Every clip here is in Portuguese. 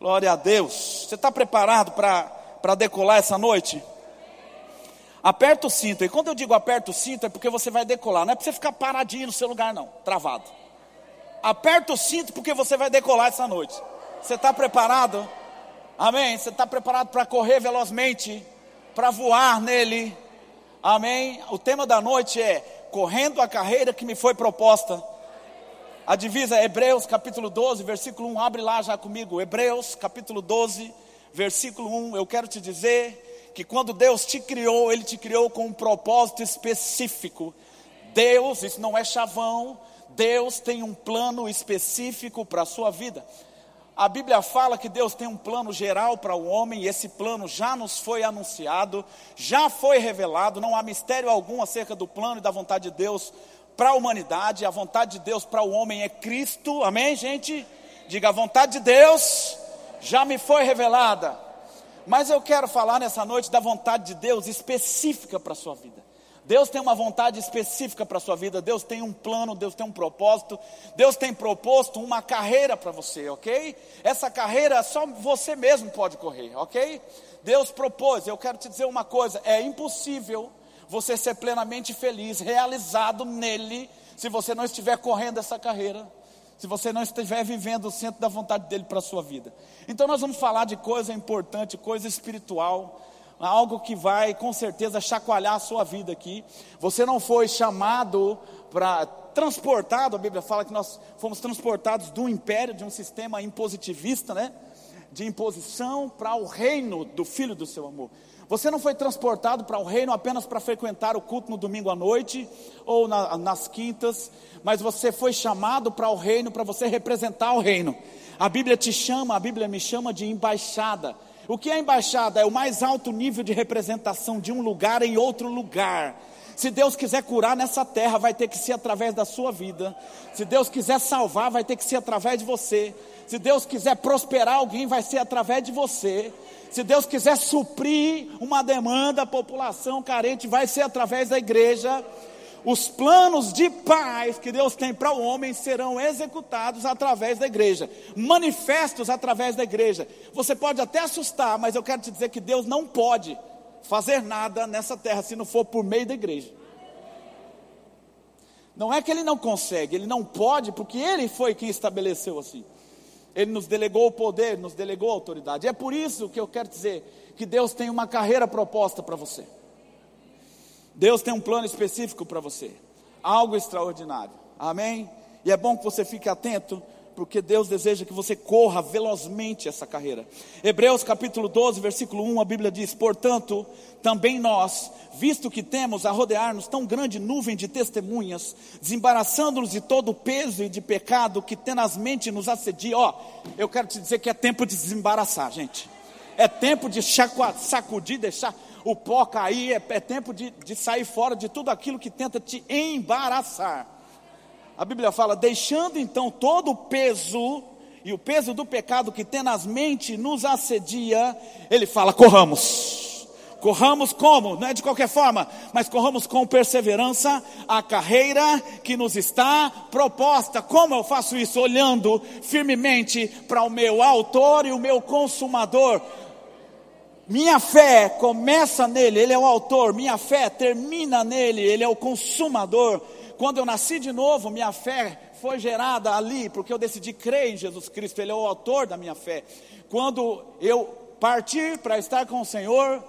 Glória a Deus. Você está preparado para decolar essa noite? Aperta o cinto. E quando eu digo aperta o cinto, é porque você vai decolar. Não é para você ficar paradinho no seu lugar, não, travado. Aperta o cinto porque você vai decolar essa noite. Você está preparado? Amém? Você está preparado para correr velozmente, para voar nele? Amém? O tema da noite é correndo a carreira que me foi proposta. A divisa é Hebreus capítulo 12, versículo 1. Abre lá já comigo. Hebreus capítulo 12, versículo 1. Eu quero te dizer que quando Deus te criou, Ele te criou com um propósito específico. Deus, isso não é chavão, Deus tem um plano específico para a sua vida. A Bíblia fala que Deus tem um plano geral para o homem, e esse plano já nos foi anunciado, já foi revelado, não há mistério algum acerca do plano e da vontade de Deus para a humanidade, a vontade de Deus para o homem é Cristo, amém, gente? Diga, a vontade de Deus já me foi revelada, mas eu quero falar nessa noite da vontade de Deus específica para a sua vida. Deus tem uma vontade específica para a sua vida, Deus tem um plano, Deus tem um propósito, Deus tem proposto uma carreira para você, ok? Essa carreira só você mesmo pode correr, ok? Deus propôs, eu quero te dizer uma coisa: é impossível você ser plenamente feliz, realizado nele, se você não estiver correndo essa carreira, se você não estiver vivendo o centro da vontade dele para a sua vida. Então, nós vamos falar de coisa importante, coisa espiritual algo que vai com certeza chacoalhar a sua vida aqui. Você não foi chamado para transportado, a Bíblia fala que nós fomos transportados do império, de um sistema impositivista, né? De imposição para o reino do filho do seu amor. Você não foi transportado para o reino apenas para frequentar o culto no domingo à noite ou na, nas quintas, mas você foi chamado para o reino para você representar o reino. A Bíblia te chama, a Bíblia me chama de embaixada. O que é embaixada? É o mais alto nível de representação de um lugar em outro lugar. Se Deus quiser curar nessa terra, vai ter que ser através da sua vida. Se Deus quiser salvar, vai ter que ser através de você. Se Deus quiser prosperar alguém, vai ser através de você. Se Deus quiser suprir uma demanda, a população carente, vai ser através da igreja os planos de paz que Deus tem para o homem serão executados através da igreja, manifestos através da igreja. Você pode até assustar, mas eu quero te dizer que Deus não pode fazer nada nessa terra se não for por meio da igreja. Não é que ele não consegue, ele não pode, porque ele foi quem estabeleceu assim. Ele nos delegou o poder, nos delegou a autoridade. É por isso que eu quero dizer que Deus tem uma carreira proposta para você. Deus tem um plano específico para você, algo extraordinário. Amém? E é bom que você fique atento, porque Deus deseja que você corra velozmente essa carreira. Hebreus capítulo 12, versículo 1, a Bíblia diz: Portanto, também nós, visto que temos a rodear-nos tão grande nuvem de testemunhas, desembaraçando-nos de todo o peso e de pecado que tenazmente nos assedia, ó, eu quero te dizer que é tempo de desembaraçar, gente. É tempo de sacudir, deixar o pó cair, é, é tempo de, de sair fora de tudo aquilo que tenta te embaraçar. A Bíblia fala: deixando então todo o peso e o peso do pecado que tenazmente nos assedia, ele fala: corramos. Corramos como? Não é de qualquer forma, mas corramos com perseverança a carreira que nos está proposta. Como eu faço isso? Olhando firmemente para o meu autor e o meu consumador minha fé começa nele, ele é o autor. Minha fé termina nele, ele é o consumador. Quando eu nasci de novo, minha fé foi gerada ali, porque eu decidi crer em Jesus Cristo, ele é o autor da minha fé. Quando eu partir para estar com o Senhor,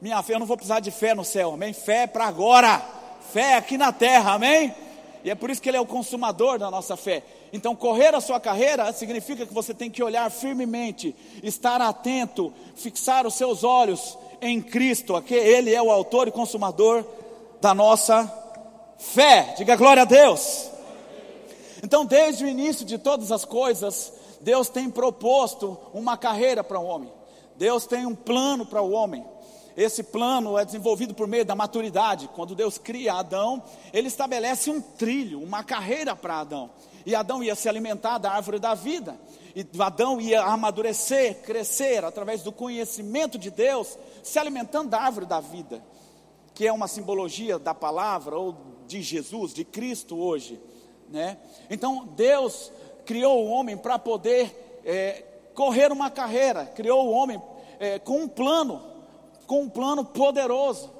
minha fé, eu não vou precisar de fé no céu, amém? Fé para agora, fé aqui na terra, amém? E é por isso que ele é o consumador da nossa fé. Então, correr a sua carreira significa que você tem que olhar firmemente, estar atento, fixar os seus olhos em Cristo, que Ele é o autor e consumador da nossa fé. Diga glória a Deus. Então, desde o início de todas as coisas, Deus tem proposto uma carreira para o homem. Deus tem um plano para o homem. Esse plano é desenvolvido por meio da maturidade. Quando Deus cria Adão, ele estabelece um trilho, uma carreira para Adão. E Adão ia se alimentar da árvore da vida. E Adão ia amadurecer, crescer através do conhecimento de Deus, se alimentando da árvore da vida, que é uma simbologia da palavra ou de Jesus, de Cristo hoje, né? Então Deus criou o homem para poder é, correr uma carreira, criou o homem é, com um plano, com um plano poderoso.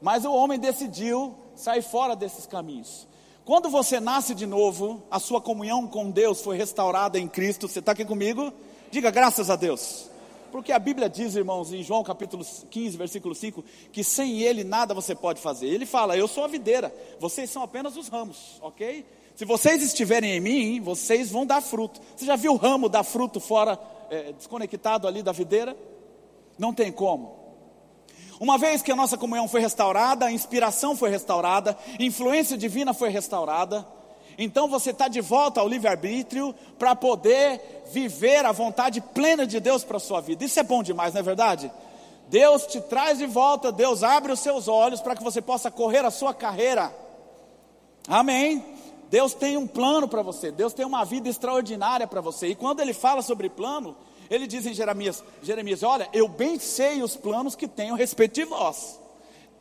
Mas o homem decidiu sair fora desses caminhos. Quando você nasce de novo, a sua comunhão com Deus foi restaurada em Cristo. Você está aqui comigo? Diga graças a Deus. Porque a Bíblia diz, irmãos, em João capítulo 15, versículo 5, que sem Ele nada você pode fazer. Ele fala: Eu sou a videira, vocês são apenas os ramos, ok? Se vocês estiverem em mim, vocês vão dar fruto. Você já viu o ramo dar fruto fora, é, desconectado ali da videira? Não tem como. Uma vez que a nossa comunhão foi restaurada, a inspiração foi restaurada, a influência divina foi restaurada, então você está de volta ao livre-arbítrio para poder viver a vontade plena de Deus para a sua vida. Isso é bom demais, não é verdade? Deus te traz de volta, Deus abre os seus olhos para que você possa correr a sua carreira. Amém? Deus tem um plano para você, Deus tem uma vida extraordinária para você. E quando ele fala sobre plano, ele diz em Jeremias: Jeremias, olha, eu bem sei os planos que tenho a respeito de vós.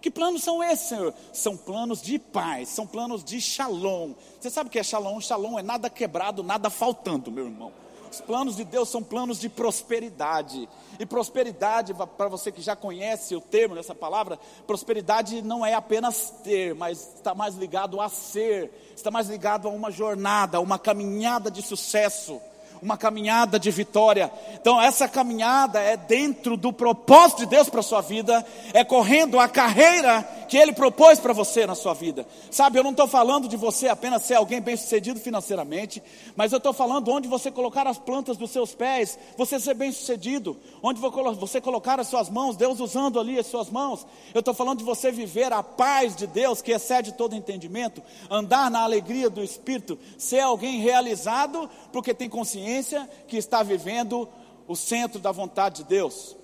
Que planos são esses, Senhor? São planos de paz, são planos de shalom. Você sabe o que é shalom? Shalom é nada quebrado, nada faltando, meu irmão. Os planos de Deus são planos de prosperidade. E prosperidade, para você que já conhece o termo dessa palavra, prosperidade não é apenas ter, mas está mais ligado a ser, está mais ligado a uma jornada, a uma caminhada de sucesso uma caminhada de vitória. Então, essa caminhada é dentro do propósito de Deus para a sua vida, é correndo a carreira que Ele propôs para você na sua vida. Sabe, eu não estou falando de você apenas ser alguém bem sucedido financeiramente, mas eu estou falando onde você colocar as plantas dos seus pés, você ser bem sucedido, onde você colocar as suas mãos, Deus usando ali as suas mãos. Eu estou falando de você viver a paz de Deus que excede todo entendimento, andar na alegria do Espírito, ser alguém realizado porque tem consciência que está vivendo o centro da vontade de Deus,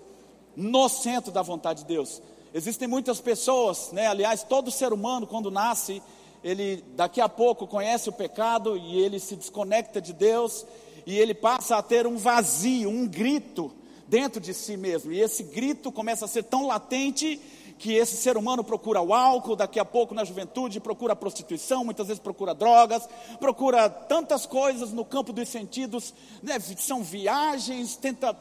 no centro da vontade de Deus. Existem muitas pessoas, né? aliás, todo ser humano, quando nasce, ele daqui a pouco conhece o pecado e ele se desconecta de Deus e ele passa a ter um vazio, um grito dentro de si mesmo. E esse grito começa a ser tão latente que esse ser humano procura o álcool, daqui a pouco na juventude procura a prostituição, muitas vezes procura drogas, procura tantas coisas no campo dos sentidos, né? são viagens, tenta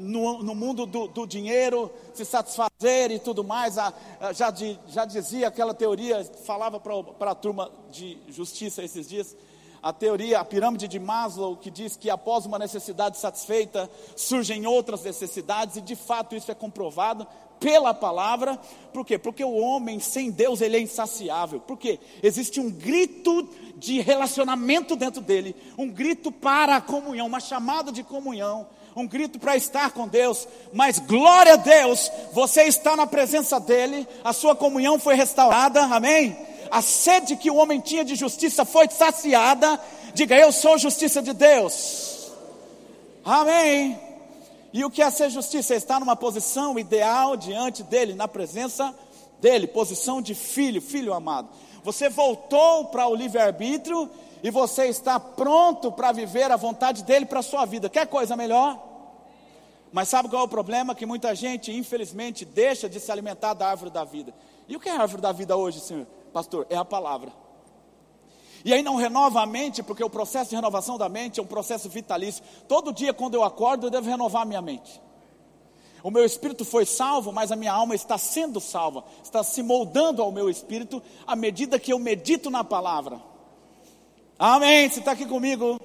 no, no mundo do, do, dinheiro, se satisfazer e tudo mais. A, a, já, de, já dizia aquela teoria, falava para a turma de justiça esses dias, a teoria, a pirâmide de Maslow, que diz que após uma necessidade satisfeita, surgem outras necessidades, e de fato isso é comprovado pela palavra, por quê? Porque o homem sem Deus ele é insaciável, por quê? Existe um grito de relacionamento dentro dele, um grito para a comunhão, uma chamada de comunhão, um grito para estar com Deus, mas glória a Deus, você está na presença dEle, a sua comunhão foi restaurada, amém? A sede que o homem tinha de justiça foi saciada, diga eu sou justiça de Deus, amém? E o que é ser justiça? É estar numa posição ideal diante dEle, na presença dEle, posição de filho, filho amado. Você voltou para o livre-arbítrio e você está pronto para viver a vontade dele para a sua vida. Quer coisa melhor? Mas sabe qual é o problema? Que muita gente, infelizmente, deixa de se alimentar da árvore da vida. E o que é a árvore da vida hoje, senhor? Pastor, é a palavra. E aí não renova a mente, porque o processo de renovação da mente é um processo vitalício. Todo dia, quando eu acordo, eu devo renovar a minha mente. O meu espírito foi salvo, mas a minha alma está sendo salva, está se moldando ao meu espírito à medida que eu medito na palavra. Amém? Você está aqui comigo?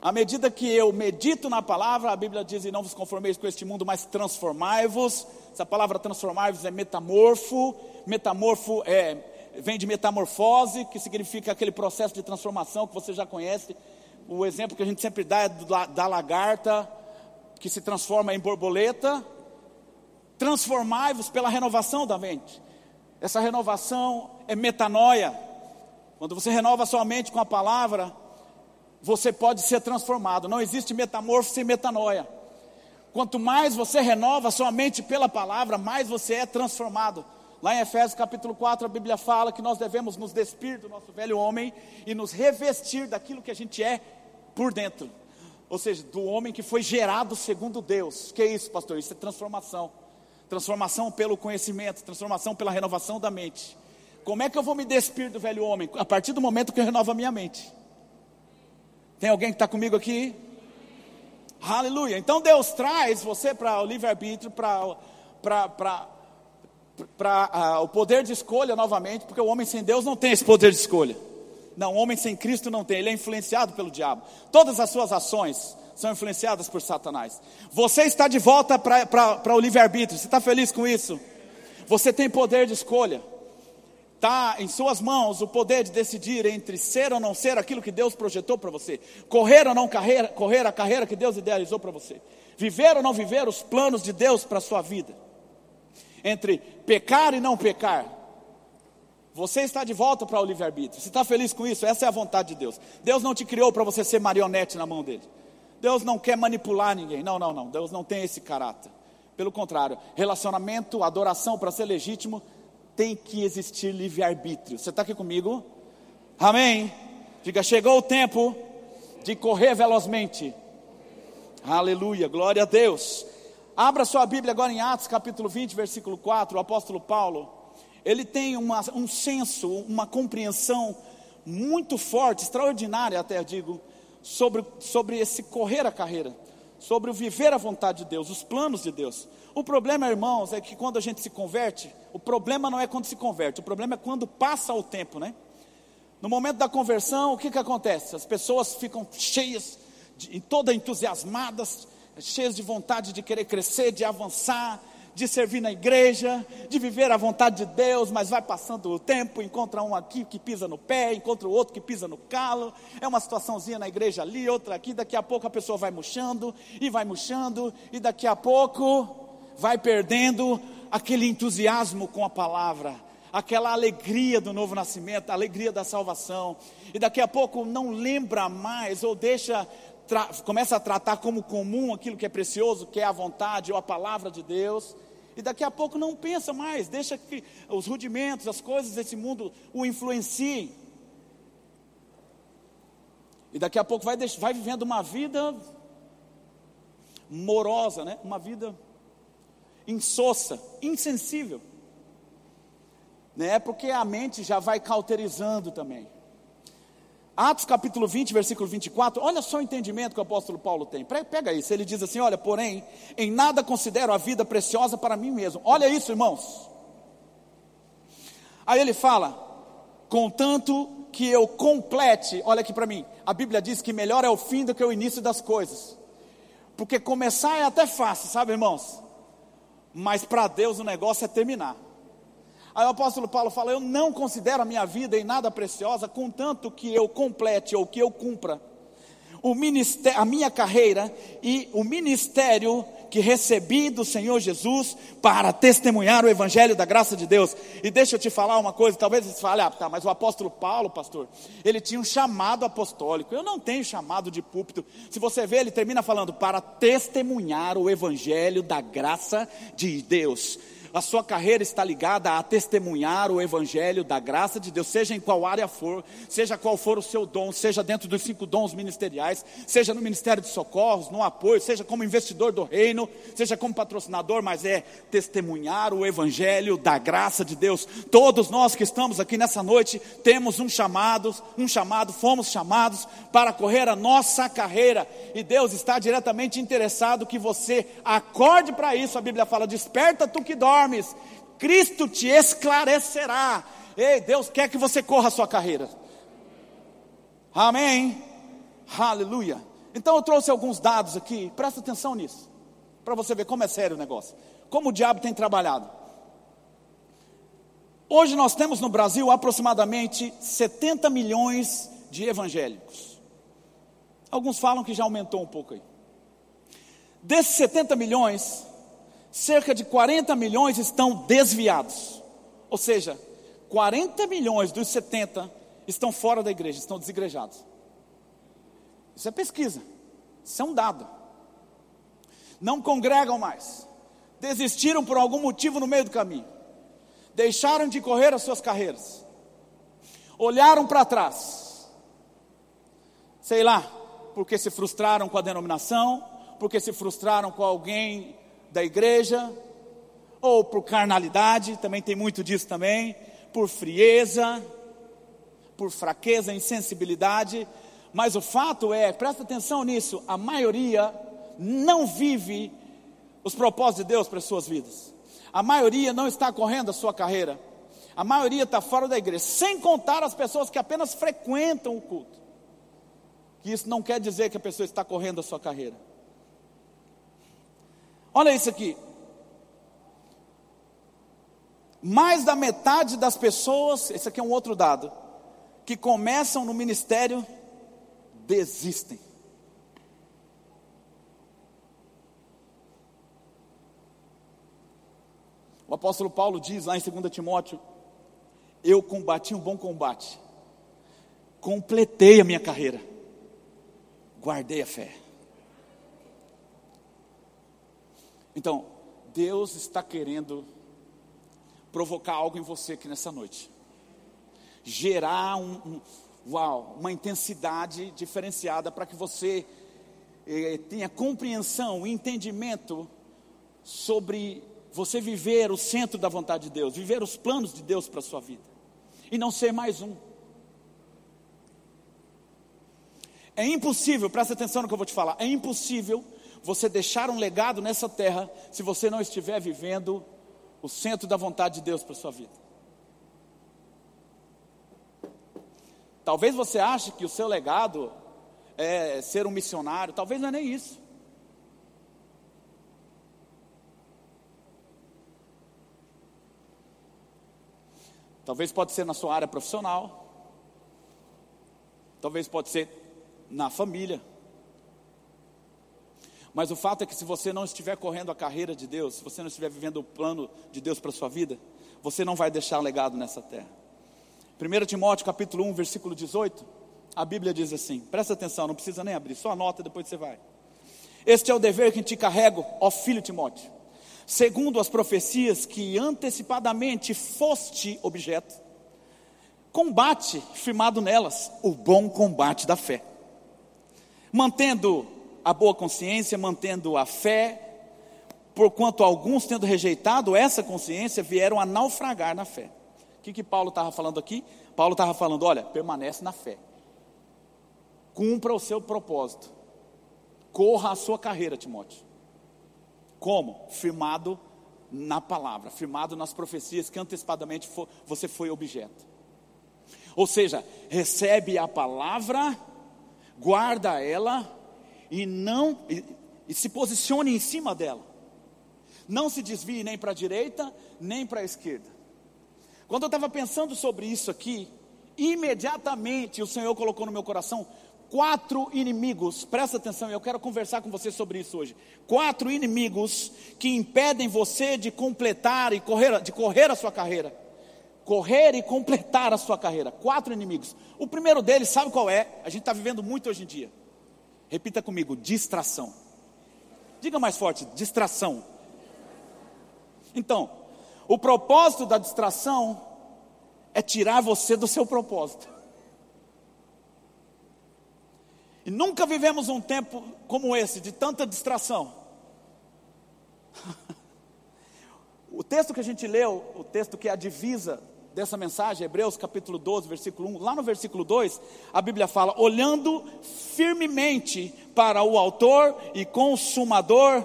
À medida que eu medito na palavra, a Bíblia diz: e não vos conformeis com este mundo, mas transformai-vos. Essa palavra transformai-vos é metamorfo. Metamorfo é, vem de metamorfose, que significa aquele processo de transformação que você já conhece. O exemplo que a gente sempre dá é da, da lagarta, que se transforma em borboleta. Transformai-vos pela renovação da mente. Essa renovação é metanoia. Quando você renova sua mente com a palavra, você pode ser transformado. Não existe metamorfose sem metanoia. Quanto mais você renova sua mente pela palavra, mais você é transformado. Lá em Efésios capítulo 4, a Bíblia fala que nós devemos nos despir do nosso velho homem e nos revestir daquilo que a gente é por dentro. Ou seja, do homem que foi gerado segundo Deus. Que é isso, pastor? Isso é transformação. Transformação pelo conhecimento, transformação pela renovação da mente. Como é que eu vou me despir do velho homem? A partir do momento que eu renovo a minha mente. Tem alguém que está comigo aqui? Aleluia. Então Deus traz você para o livre-arbítrio, para uh, o poder de escolha novamente, porque o homem sem Deus não tem esse poder de escolha. Não, o homem sem Cristo não tem, ele é influenciado pelo diabo. Todas as suas ações são influenciadas por Satanás. Você está de volta para o livre-arbítrio, você está feliz com isso? Você tem poder de escolha. Está em suas mãos o poder de decidir entre ser ou não ser aquilo que Deus projetou para você, correr ou não carreira, correr a carreira que Deus idealizou para você, viver ou não viver os planos de Deus para a sua vida, entre pecar e não pecar. Você está de volta para o livre-arbítrio. Você está feliz com isso? Essa é a vontade de Deus. Deus não te criou para você ser marionete na mão dele. Deus não quer manipular ninguém. Não, não, não. Deus não tem esse caráter. Pelo contrário, relacionamento, adoração para ser legítimo, tem que existir livre-arbítrio. Você está aqui comigo? Amém? Diga, chegou o tempo de correr velozmente. Aleluia, glória a Deus. Abra sua Bíblia agora em Atos capítulo 20, versículo 4. O apóstolo Paulo, ele tem uma, um senso, uma compreensão muito forte, extraordinária até digo, sobre, sobre esse correr a carreira sobre o viver a vontade de Deus, os planos de Deus. O problema, irmãos, é que quando a gente se converte, o problema não é quando se converte, o problema é quando passa o tempo, né? No momento da conversão, o que, que acontece? As pessoas ficam cheias, de, toda entusiasmadas, cheias de vontade de querer crescer, de avançar, de servir na igreja, de viver a vontade de Deus, mas vai passando o tempo, encontra um aqui que pisa no pé, encontra o outro que pisa no calo, é uma situaçãozinha na igreja ali, outra aqui, daqui a pouco a pessoa vai murchando, e vai murchando, e daqui a pouco vai perdendo aquele entusiasmo com a palavra, aquela alegria do novo nascimento, a alegria da salvação, e daqui a pouco não lembra mais ou deixa começa a tratar como comum aquilo que é precioso, que é a vontade ou a palavra de Deus, e daqui a pouco não pensa mais, deixa que os rudimentos, as coisas desse mundo o influenciem. E daqui a pouco vai, vai vivendo uma vida morosa, né? uma vida insossa, insensível. Né? Porque a mente já vai cauterizando também. Atos capítulo 20, versículo 24, olha só o entendimento que o apóstolo Paulo tem. Pega isso, ele diz assim: Olha, porém, em nada considero a vida preciosa para mim mesmo. Olha isso, irmãos. Aí ele fala: Contanto que eu complete, olha aqui para mim, a Bíblia diz que melhor é o fim do que o início das coisas. Porque começar é até fácil, sabe, irmãos? Mas para Deus o negócio é terminar. Aí o apóstolo Paulo fala: Eu não considero a minha vida em nada preciosa, contanto que eu complete ou que eu cumpra o ministério, a minha carreira e o ministério que recebi do Senhor Jesus para testemunhar o Evangelho da graça de Deus. E deixa eu te falar uma coisa: talvez você fale, ah, tá, mas o apóstolo Paulo, pastor, ele tinha um chamado apostólico. Eu não tenho chamado de púlpito. Se você vê, ele termina falando para testemunhar o Evangelho da graça de Deus a sua carreira está ligada a testemunhar o evangelho da graça de Deus, seja em qual área for, seja qual for o seu dom, seja dentro dos cinco dons ministeriais, seja no ministério de socorros, no apoio, seja como investidor do reino, seja como patrocinador, mas é testemunhar o evangelho da graça de Deus. Todos nós que estamos aqui nessa noite temos um chamado, um chamado, fomos chamados para correr a nossa carreira, e Deus está diretamente interessado que você acorde para isso. A Bíblia fala: "Desperta tu que dorme" dormes, Cristo te esclarecerá. Ei, Deus quer que você corra a sua carreira. Amém. Aleluia. Então eu trouxe alguns dados aqui, presta atenção nisso, para você ver como é sério o negócio. Como o diabo tem trabalhado. Hoje nós temos no Brasil aproximadamente 70 milhões de evangélicos. Alguns falam que já aumentou um pouco aí. Desses 70 milhões, cerca de 40 milhões estão desviados. Ou seja, 40 milhões dos 70 estão fora da igreja, estão desigrejados. Isso é pesquisa, isso é um dado. Não congregam mais, desistiram por algum motivo no meio do caminho, deixaram de correr as suas carreiras, olharam para trás, sei lá, porque se frustraram com a denominação, porque se frustraram com alguém da igreja, ou por carnalidade, também tem muito disso também, por frieza, por fraqueza, insensibilidade, mas o fato é, presta atenção nisso, a maioria não vive os propósitos de Deus para as suas vidas. A maioria não está correndo a sua carreira. A maioria está fora da igreja, sem contar as pessoas que apenas frequentam o culto. Que isso não quer dizer que a pessoa está correndo a sua carreira. Olha isso aqui. Mais da metade das pessoas, esse aqui é um outro dado, que começam no ministério desistem. O apóstolo Paulo diz lá em 2 Timóteo: Eu combati um bom combate, completei a minha carreira, guardei a fé. Então, Deus está querendo provocar algo em você aqui nessa noite, gerar um, um uau, uma intensidade diferenciada para que você eh, tenha compreensão entendimento sobre você viver o centro da vontade de Deus, viver os planos de Deus para a sua vida, e não ser mais um. É impossível, presta atenção no que eu vou te falar, é impossível você deixar um legado nessa terra se você não estiver vivendo o centro da vontade de Deus para sua vida. Talvez você ache que o seu legado é ser um missionário, talvez não é nem isso. Talvez pode ser na sua área profissional. Talvez pode ser na família. Mas o fato é que se você não estiver correndo a carreira de Deus, se você não estiver vivendo o plano de Deus para a sua vida, você não vai deixar legado nessa terra. 1 Timóteo capítulo 1, versículo 18, a Bíblia diz assim, presta atenção, não precisa nem abrir, só anota, depois você vai. Este é o dever que te carrego, ó filho Timóteo segundo as profecias que antecipadamente foste objeto, combate firmado nelas, o bom combate da fé, mantendo a boa consciência, mantendo a fé, porquanto alguns, tendo rejeitado essa consciência, vieram a naufragar na fé. O que, que Paulo estava falando aqui? Paulo estava falando: olha, permanece na fé, cumpra o seu propósito, corra a sua carreira, Timóteo. Como? Firmado na palavra, firmado nas profecias que antecipadamente for, você foi objeto. Ou seja, recebe a palavra, guarda ela e não e, e se posicione em cima dela. Não se desvie nem para a direita, nem para a esquerda. Quando eu estava pensando sobre isso aqui, imediatamente o Senhor colocou no meu coração quatro inimigos, presta atenção, eu quero conversar com você sobre isso hoje. Quatro inimigos que impedem você de completar e correr, de correr a sua carreira. Correr e completar a sua carreira. Quatro inimigos. O primeiro deles, sabe qual é? A gente está vivendo muito hoje em dia. Repita comigo: distração. Diga mais forte: distração. Então, o propósito da distração é tirar você do seu propósito. E nunca vivemos um tempo como esse, de tanta distração. o texto que a gente leu, o texto que é a divisa dessa mensagem, Hebreus capítulo 12, versículo 1, lá no versículo 2, a Bíblia fala: olhando firmemente para o Autor e Consumador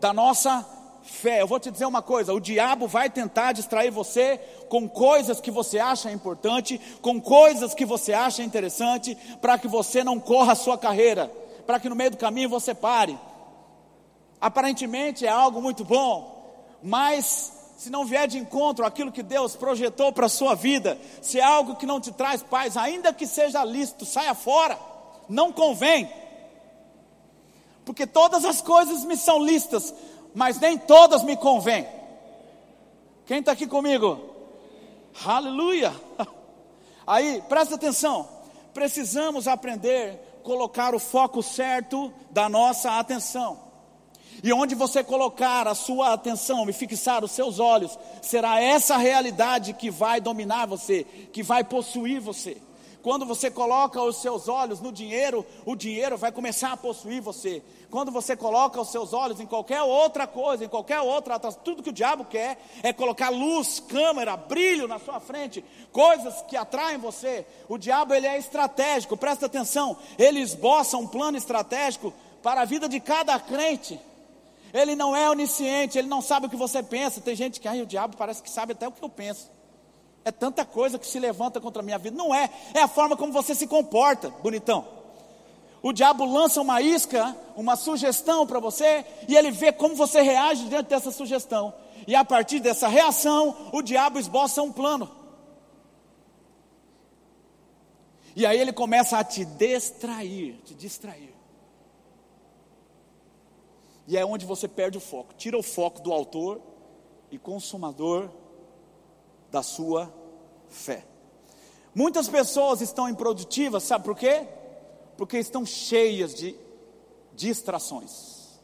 da nossa fé. Eu vou te dizer uma coisa: o diabo vai tentar distrair você com coisas que você acha importante, com coisas que você acha interessante, para que você não corra a sua carreira, para que no meio do caminho você pare. Aparentemente é algo muito bom, mas se não vier de encontro aquilo que Deus projetou para a sua vida, se é algo que não te traz paz, ainda que seja lícito, saia fora, não convém. Porque todas as coisas me são listas, mas nem todas me convêm. Quem está aqui comigo? Aleluia! Aí, presta atenção. Precisamos aprender a colocar o foco certo da nossa atenção. E onde você colocar a sua atenção e fixar os seus olhos, será essa realidade que vai dominar você, que vai possuir você. Quando você coloca os seus olhos no dinheiro, o dinheiro vai começar a possuir você. Quando você coloca os seus olhos em qualquer outra coisa, em qualquer outra, tudo que o diabo quer é colocar luz, câmera, brilho na sua frente, coisas que atraem você. O diabo ele é estratégico, presta atenção. Ele esboça um plano estratégico para a vida de cada crente. Ele não é onisciente, ele não sabe o que você pensa. Tem gente que, ai, o diabo parece que sabe até o que eu penso. É tanta coisa que se levanta contra a minha vida. Não é, é a forma como você se comporta, bonitão. O diabo lança uma isca, uma sugestão para você, e ele vê como você reage diante dessa sugestão. E a partir dessa reação, o diabo esboça um plano. E aí ele começa a te distrair, te distrair. E é onde você perde o foco. Tira o foco do autor e consumador da sua fé. Muitas pessoas estão improdutivas, sabe por quê? Porque estão cheias de distrações.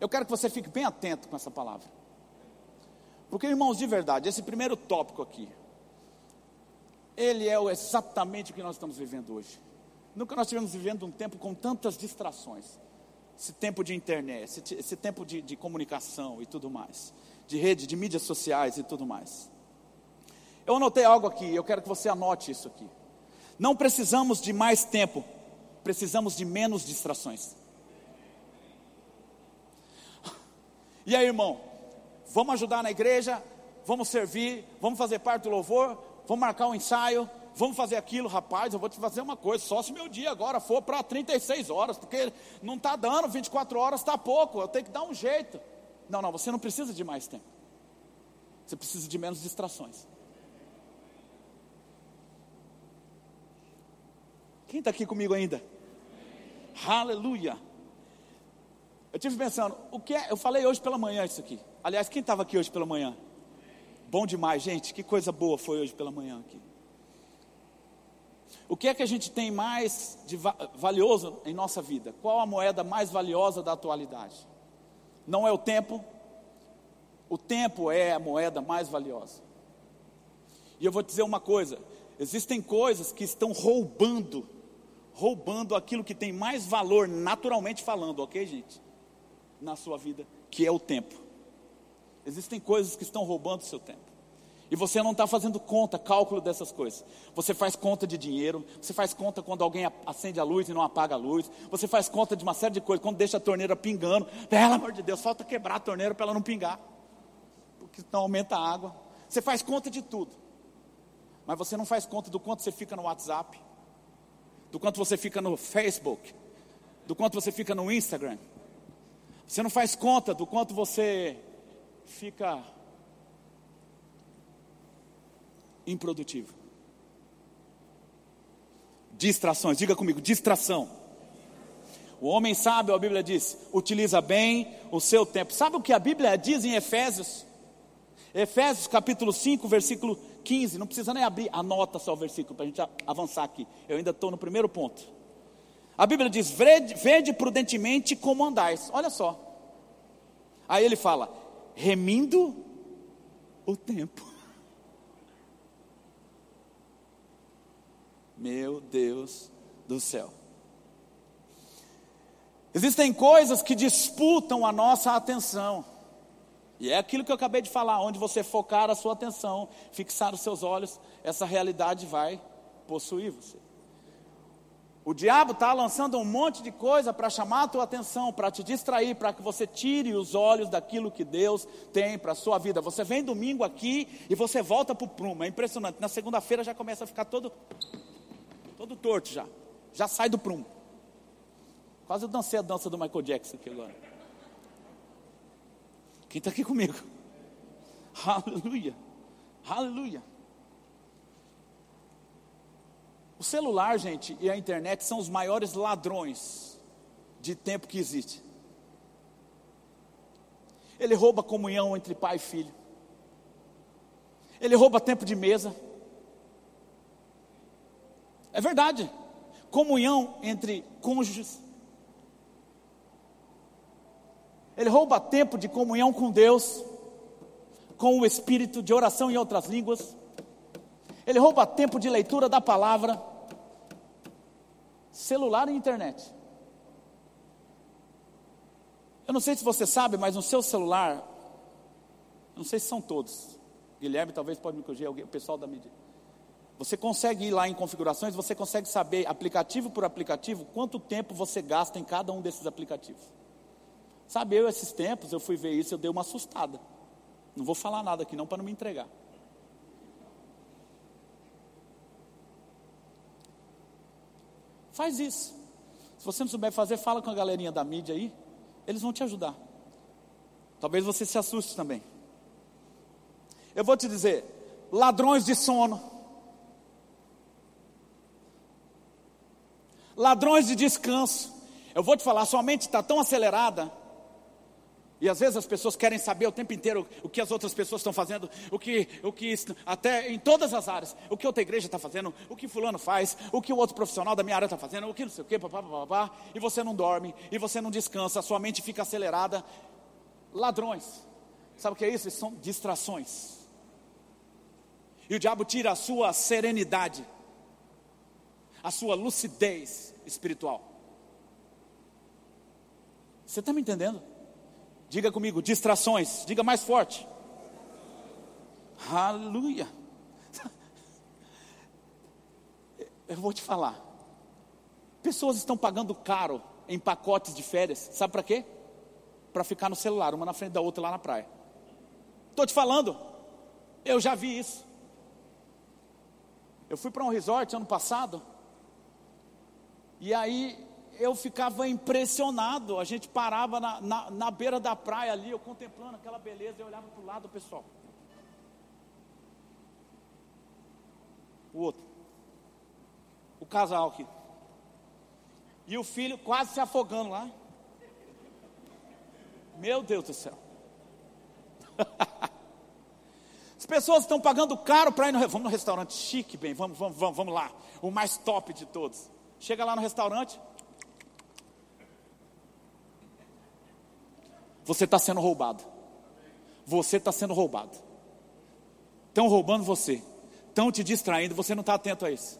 Eu quero que você fique bem atento com essa palavra. Porque, irmãos, de verdade, esse primeiro tópico aqui, ele é exatamente o que nós estamos vivendo hoje. Nunca nós estivemos vivendo um tempo com tantas distrações. Esse tempo de internet, esse, esse tempo de, de comunicação e tudo mais. De rede, de mídias sociais e tudo mais. Eu anotei algo aqui, eu quero que você anote isso aqui. Não precisamos de mais tempo, precisamos de menos distrações. E aí, irmão, vamos ajudar na igreja, vamos servir, vamos fazer parte do louvor, vamos marcar um ensaio, vamos fazer aquilo, rapaz, eu vou te fazer uma coisa, só se meu dia agora for para 36 horas, porque não está dando, 24 horas está pouco, eu tenho que dar um jeito. Não, não, você não precisa de mais tempo. Você precisa de menos distrações. Quem está aqui comigo ainda? Aleluia. Eu tive pensando, o que é? Eu falei hoje pela manhã isso aqui. Aliás, quem estava aqui hoje pela manhã? Bom demais, gente. Que coisa boa foi hoje pela manhã aqui. O que é que a gente tem mais de valioso em nossa vida? Qual a moeda mais valiosa da atualidade? Não é o tempo. O tempo é a moeda mais valiosa. E eu vou dizer uma coisa: existem coisas que estão roubando roubando aquilo que tem mais valor, naturalmente falando, ok, gente? Na sua vida, que é o tempo. Existem coisas que estão roubando o seu tempo. E você não está fazendo conta, cálculo dessas coisas. Você faz conta de dinheiro, você faz conta quando alguém acende a luz e não apaga a luz, você faz conta de uma série de coisas, quando deixa a torneira pingando, pelo amor de Deus, falta quebrar a torneira para ela não pingar, porque não aumenta a água. Você faz conta de tudo, mas você não faz conta do quanto você fica no WhatsApp, do quanto você fica no Facebook, do quanto você fica no Instagram. Você não faz conta do quanto você fica improdutivo. Distrações, diga comigo, distração. O homem sábio, a Bíblia diz, utiliza bem o seu tempo. Sabe o que a Bíblia diz em Efésios? Efésios capítulo 5, versículo 15, não precisa nem abrir, anota só o versículo para a gente avançar aqui. Eu ainda estou no primeiro ponto. A Bíblia diz: vede, vede prudentemente como andais. Olha só. Aí ele fala: remindo o tempo. Meu Deus do céu. Existem coisas que disputam a nossa atenção. E é aquilo que eu acabei de falar, onde você focar a sua atenção, fixar os seus olhos, essa realidade vai possuir você. O diabo está lançando um monte de coisa para chamar a tua atenção, para te distrair, para que você tire os olhos daquilo que Deus tem para a sua vida. Você vem domingo aqui e você volta para o prumo, é impressionante. Na segunda-feira já começa a ficar todo, todo torto já, já sai do prumo. Quase eu dancei a dança do Michael Jackson aqui agora. Quem está aqui comigo? Aleluia, aleluia. O celular, gente, e a internet são os maiores ladrões de tempo que existe. Ele rouba comunhão entre pai e filho. Ele rouba tempo de mesa. É verdade. Comunhão entre cônjuges. Ele rouba tempo de comunhão com Deus, com o Espírito, de oração em outras línguas. Ele rouba tempo de leitura da palavra, celular e internet. Eu não sei se você sabe, mas no seu celular, não sei se são todos. Guilherme talvez pode me corrigir, o pessoal da mídia. Você consegue ir lá em configurações, você consegue saber, aplicativo por aplicativo, quanto tempo você gasta em cada um desses aplicativos. Sabe, eu esses tempos, eu fui ver isso, eu dei uma assustada. Não vou falar nada aqui não para não me entregar. Faz isso. Se você não souber fazer, fala com a galerinha da mídia aí, eles vão te ajudar. Talvez você se assuste também. Eu vou te dizer, ladrões de sono, ladrões de descanso. Eu vou te falar, sua mente está tão acelerada. E às vezes as pessoas querem saber o tempo inteiro o que as outras pessoas estão fazendo, o que, o que até em todas as áreas, o que outra igreja está fazendo, o que fulano faz, o que o outro profissional da minha área está fazendo, o que não sei o que, papá, papá, e você não dorme, e você não descansa, a sua mente fica acelerada. Ladrões, sabe o que é isso? São distrações. E o diabo tira a sua serenidade, a sua lucidez espiritual. Você está me entendendo? Diga comigo, distrações. Diga mais forte. Aleluia. Eu vou te falar. Pessoas estão pagando caro em pacotes de férias. Sabe para quê? Para ficar no celular, uma na frente da outra lá na praia. Estou te falando. Eu já vi isso. Eu fui para um resort ano passado. E aí eu ficava impressionado. A gente parava na, na, na beira da praia ali, eu contemplando aquela beleza, eu olhava para o lado, pessoal. O outro. O casal aqui. E o filho quase se afogando lá. Meu Deus do céu. As pessoas estão pagando caro para ir no. Vamos no restaurante chique, bem, vamos, vamos, vamos, vamos lá. O mais top de todos. Chega lá no restaurante. Você está sendo roubado. Você está sendo roubado. Estão roubando você. Estão te distraindo. Você não está atento a isso.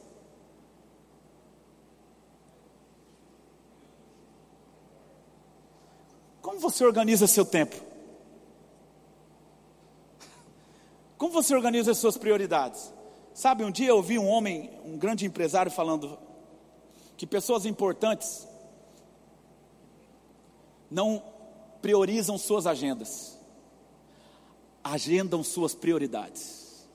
Como você organiza seu tempo? Como você organiza as suas prioridades? Sabe, um dia eu ouvi um homem, um grande empresário, falando: que pessoas importantes não priorizam suas agendas, agendam suas prioridades.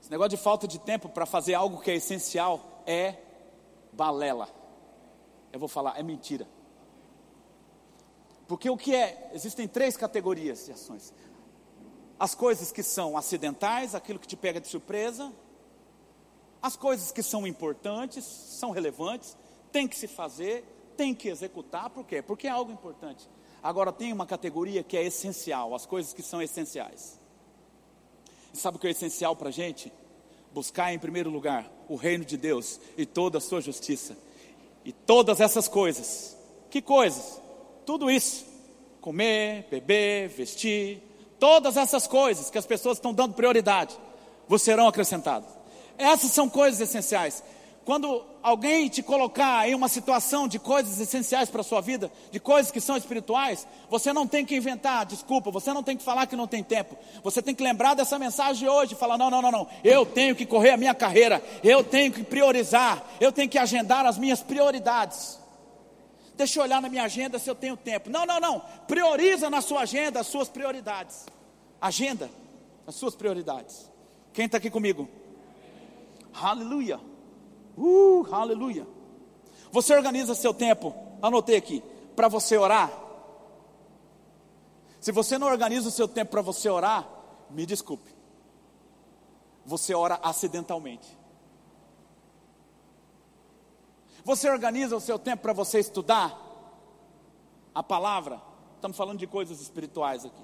Esse negócio de falta de tempo para fazer algo que é essencial é balela. Eu vou falar, é mentira. Porque o que é? Existem três categorias de ações: as coisas que são acidentais, aquilo que te pega de surpresa, as coisas que são importantes, são relevantes, tem que se fazer, tem que executar, por quê? Porque é algo importante. Agora tem uma categoria que é essencial, as coisas que são essenciais. E sabe o que é essencial para a gente? Buscar em primeiro lugar o reino de Deus e toda a sua justiça. E todas essas coisas. Que coisas? Tudo isso. Comer, beber, vestir, Todas essas coisas que as pessoas estão dando prioridade, vos serão acrescentadas. Essas são coisas essenciais. Quando alguém te colocar em uma situação de coisas essenciais para a sua vida, de coisas que são espirituais, você não tem que inventar desculpa, você não tem que falar que não tem tempo. Você tem que lembrar dessa mensagem hoje e falar: não, não, não, não, eu tenho que correr a minha carreira, eu tenho que priorizar, eu tenho que agendar as minhas prioridades deixa eu olhar na minha agenda se eu tenho tempo. Não, não, não. Prioriza na sua agenda as suas prioridades. Agenda as suas prioridades. Quem está aqui comigo? Aleluia. Uh, aleluia. Você organiza seu tempo, anotei aqui, para você orar. Se você não organiza o seu tempo para você orar, me desculpe. Você ora acidentalmente. Você organiza o seu tempo para você estudar a palavra? Estamos falando de coisas espirituais aqui,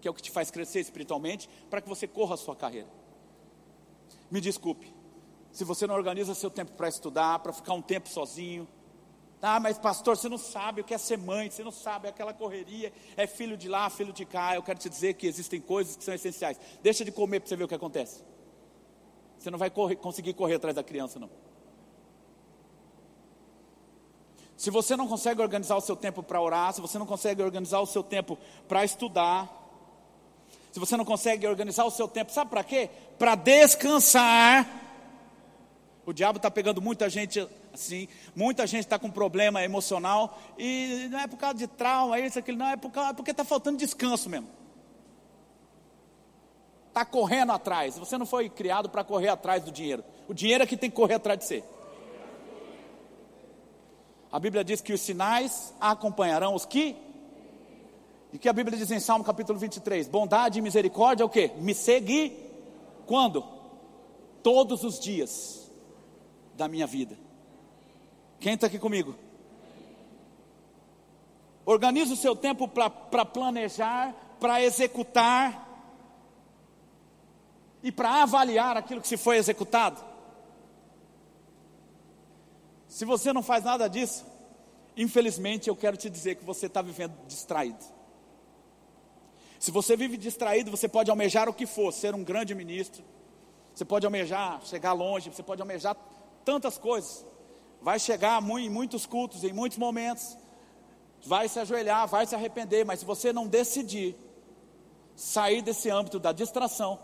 que é o que te faz crescer espiritualmente, para que você corra a sua carreira. Me desculpe, se você não organiza seu tempo para estudar, para ficar um tempo sozinho. Ah, mas pastor, você não sabe o que é ser mãe, você não sabe aquela correria, é filho de lá, filho de cá. Eu quero te dizer que existem coisas que são essenciais. Deixa de comer para você ver o que acontece. Você não vai correr, conseguir correr atrás da criança, não. Se você não consegue organizar o seu tempo para orar, se você não consegue organizar o seu tempo para estudar, se você não consegue organizar o seu tempo, sabe para quê? Para descansar. O diabo está pegando muita gente assim, muita gente está com problema emocional e não é por causa de trauma, é isso, aquilo, não, é, por causa, é porque está faltando descanso mesmo. Está correndo atrás. Você não foi criado para correr atrás do dinheiro. O dinheiro é que tem que correr atrás de você. A Bíblia diz que os sinais acompanharão os que e que a Bíblia diz em Salmo capítulo 23: bondade e misericórdia é o que? Me segue quando? Todos os dias da minha vida. Quem está aqui comigo? Organize o seu tempo para planejar, para executar e para avaliar aquilo que se foi executado. Se você não faz nada disso, infelizmente eu quero te dizer que você está vivendo distraído. Se você vive distraído, você pode almejar o que for, ser um grande ministro, você pode almejar chegar longe, você pode almejar tantas coisas. Vai chegar em muitos cultos, em muitos momentos, vai se ajoelhar, vai se arrepender, mas se você não decidir sair desse âmbito da distração,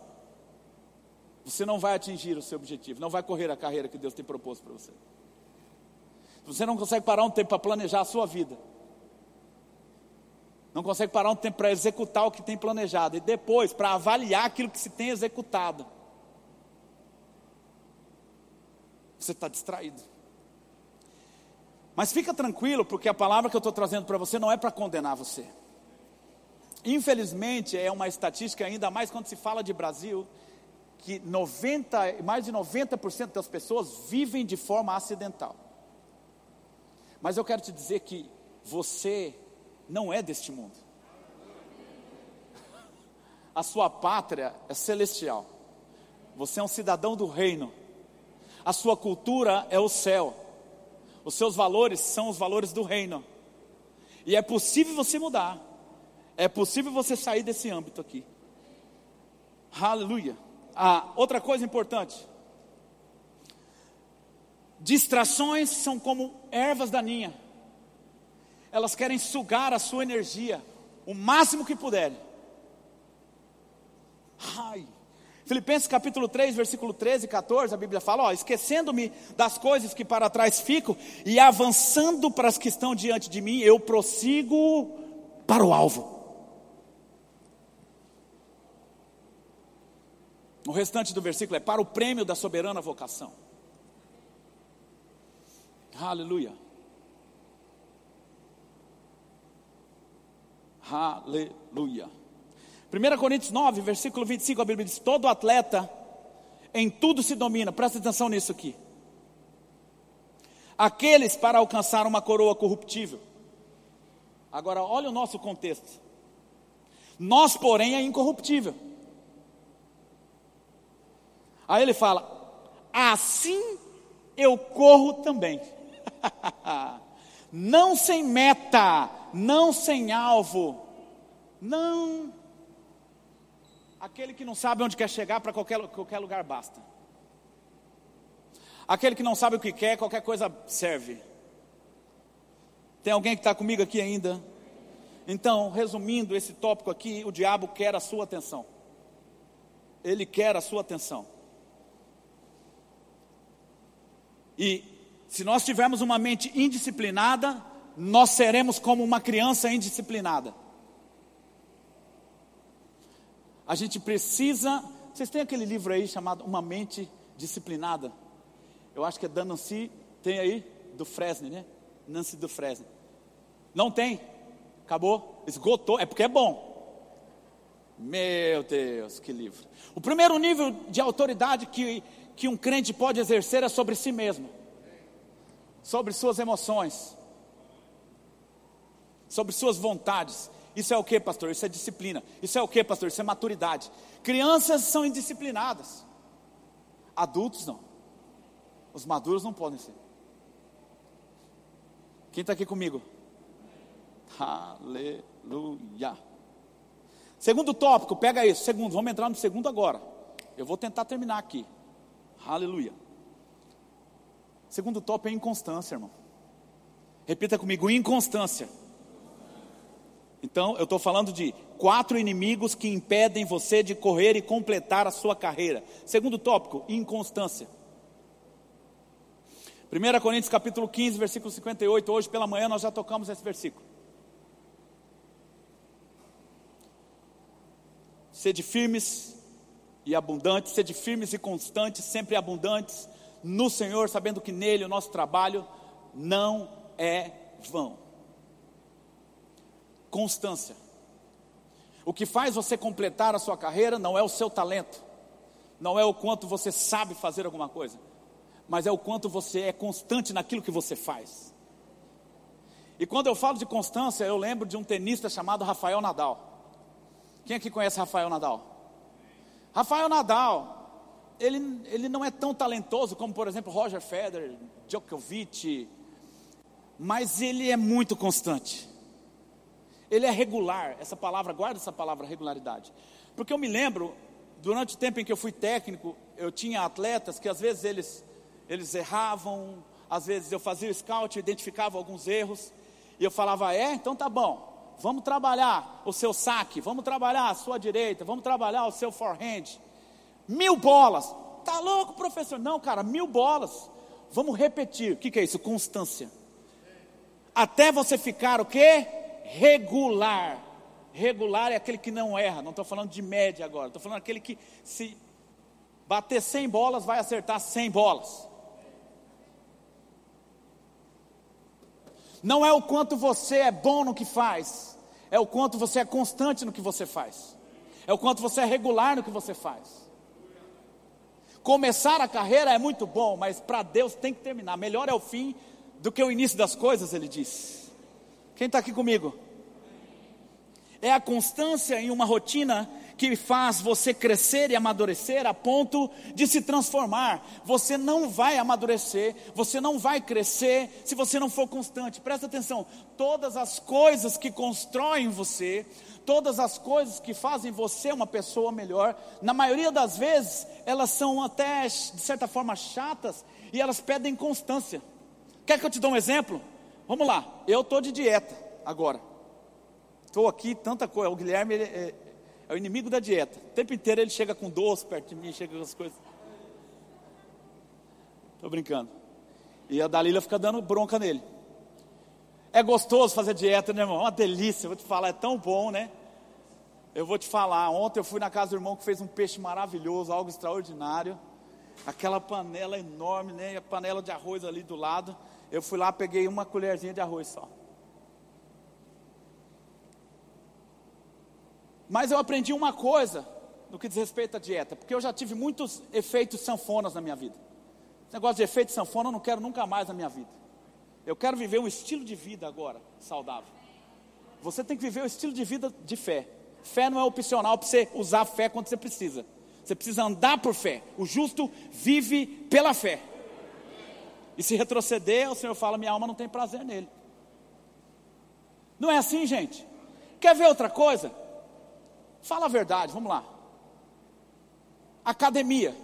você não vai atingir o seu objetivo, não vai correr a carreira que Deus tem proposto para você. Você não consegue parar um tempo para planejar a sua vida, não consegue parar um tempo para executar o que tem planejado e depois para avaliar aquilo que se tem executado. Você está distraído. Mas fica tranquilo, porque a palavra que eu estou trazendo para você não é para condenar você. Infelizmente, é uma estatística, ainda mais quando se fala de Brasil, que 90, mais de 90% das pessoas vivem de forma acidental. Mas eu quero te dizer que você não é deste mundo. A sua pátria é celestial. Você é um cidadão do reino. A sua cultura é o céu. Os seus valores são os valores do reino. E é possível você mudar. É possível você sair desse âmbito aqui. Aleluia. Ah, outra coisa importante. Distrações são como ervas daninhas elas querem sugar a sua energia o máximo que puderem. Ai. Filipenses capítulo 3, versículo 13 e 14, a Bíblia fala: esquecendo-me das coisas que para trás ficam e avançando para as que estão diante de mim, eu prossigo para o alvo. O restante do versículo é para o prêmio da soberana vocação. Aleluia. Aleluia. 1 Coríntios 9, versículo 25, a Bíblia diz: Todo atleta em tudo se domina, presta atenção nisso aqui. Aqueles para alcançar uma coroa corruptível. Agora, olha o nosso contexto. Nós, porém, é incorruptível. Aí ele fala: Assim eu corro também. Não sem meta, não sem alvo, não. Aquele que não sabe onde quer chegar, para qualquer, qualquer lugar basta. Aquele que não sabe o que quer, qualquer coisa serve. Tem alguém que está comigo aqui ainda? Então, resumindo esse tópico aqui, o diabo quer a sua atenção. Ele quer a sua atenção. E se nós tivermos uma mente indisciplinada, nós seremos como uma criança indisciplinada. A gente precisa. Vocês têm aquele livro aí chamado Uma Mente Disciplinada? Eu acho que é da Nancy, tem aí, do Fresne, né? Nancy do Fresne. Não tem? Acabou? Esgotou? É porque é bom. Meu Deus, que livro. O primeiro nível de autoridade que, que um crente pode exercer é sobre si mesmo, sobre suas emoções sobre suas vontades. Isso é o que, pastor? Isso é disciplina. Isso é o que, pastor? Isso é maturidade. Crianças são indisciplinadas. Adultos não. Os maduros não podem ser. Quem está aqui comigo? Aleluia. Segundo tópico, pega isso. Segundo, vamos entrar no segundo agora. Eu vou tentar terminar aqui. Aleluia. Segundo tópico é inconstância, irmão. Repita comigo: inconstância. Então, eu estou falando de quatro inimigos que impedem você de correr e completar a sua carreira. Segundo tópico, inconstância. 1 Coríntios capítulo 15, versículo 58. Hoje pela manhã nós já tocamos esse versículo. Sede firmes e abundantes, sede firmes e constantes, sempre abundantes no Senhor, sabendo que nele o nosso trabalho não é vão. Constância. O que faz você completar a sua carreira não é o seu talento, não é o quanto você sabe fazer alguma coisa, mas é o quanto você é constante naquilo que você faz. E quando eu falo de constância, eu lembro de um tenista chamado Rafael Nadal. Quem aqui conhece Rafael Nadal? Rafael Nadal, ele, ele não é tão talentoso como, por exemplo, Roger Federer, Djokovic, mas ele é muito constante. Ele é regular, essa palavra, guarda essa palavra regularidade. Porque eu me lembro, durante o tempo em que eu fui técnico, eu tinha atletas que às vezes eles, eles erravam, às vezes eu fazia o scout, identificava alguns erros, e eu falava, é, então tá bom, vamos trabalhar o seu saque, vamos trabalhar a sua direita, vamos trabalhar o seu forehand. Mil bolas. Tá louco, professor? Não, cara, mil bolas. Vamos repetir. O que, que é isso? Constância. Até você ficar o quê? regular. Regular é aquele que não erra, não estou falando de média agora, estou falando aquele que se bater 100 bolas vai acertar 100 bolas. Não é o quanto você é bom no que faz, é o quanto você é constante no que você faz, é o quanto você é regular no que você faz. Começar a carreira é muito bom, mas para Deus tem que terminar. Melhor é o fim do que o início das coisas, ele diz. Quem está aqui comigo? É a constância em uma rotina que faz você crescer e amadurecer a ponto de se transformar. Você não vai amadurecer, você não vai crescer se você não for constante. Presta atenção: todas as coisas que constroem você, todas as coisas que fazem você uma pessoa melhor, na maioria das vezes, elas são até de certa forma chatas e elas pedem constância. Quer que eu te dê um exemplo? Vamos lá, eu estou de dieta agora. Estou aqui, tanta coisa. O Guilherme é, é, o inimigo da dieta. O tempo inteiro ele chega com doce perto de mim, chega com as coisas. Estou brincando. E a Dalila fica dando bronca nele. É gostoso fazer dieta, né, irmão? É uma delícia, vou te falar, é tão bom, né? Eu vou te falar, ontem eu fui na casa do irmão que fez um peixe maravilhoso, algo extraordinário. Aquela panela enorme, né? A panela de arroz ali do lado. Eu fui lá, peguei uma colherzinha de arroz só. Mas eu aprendi uma coisa no que diz respeito à dieta, porque eu já tive muitos efeitos sanfonas na minha vida. Esse negócio de efeito sanfona eu não quero nunca mais na minha vida. Eu quero viver um estilo de vida agora saudável. Você tem que viver o um estilo de vida de fé. Fé não é opcional para você usar fé quando você precisa. Você precisa andar por fé. O justo vive pela fé. E se retroceder, o Senhor fala: minha alma não tem prazer nele. Não é assim, gente? Quer ver outra coisa? Fala a verdade, vamos lá. Academia.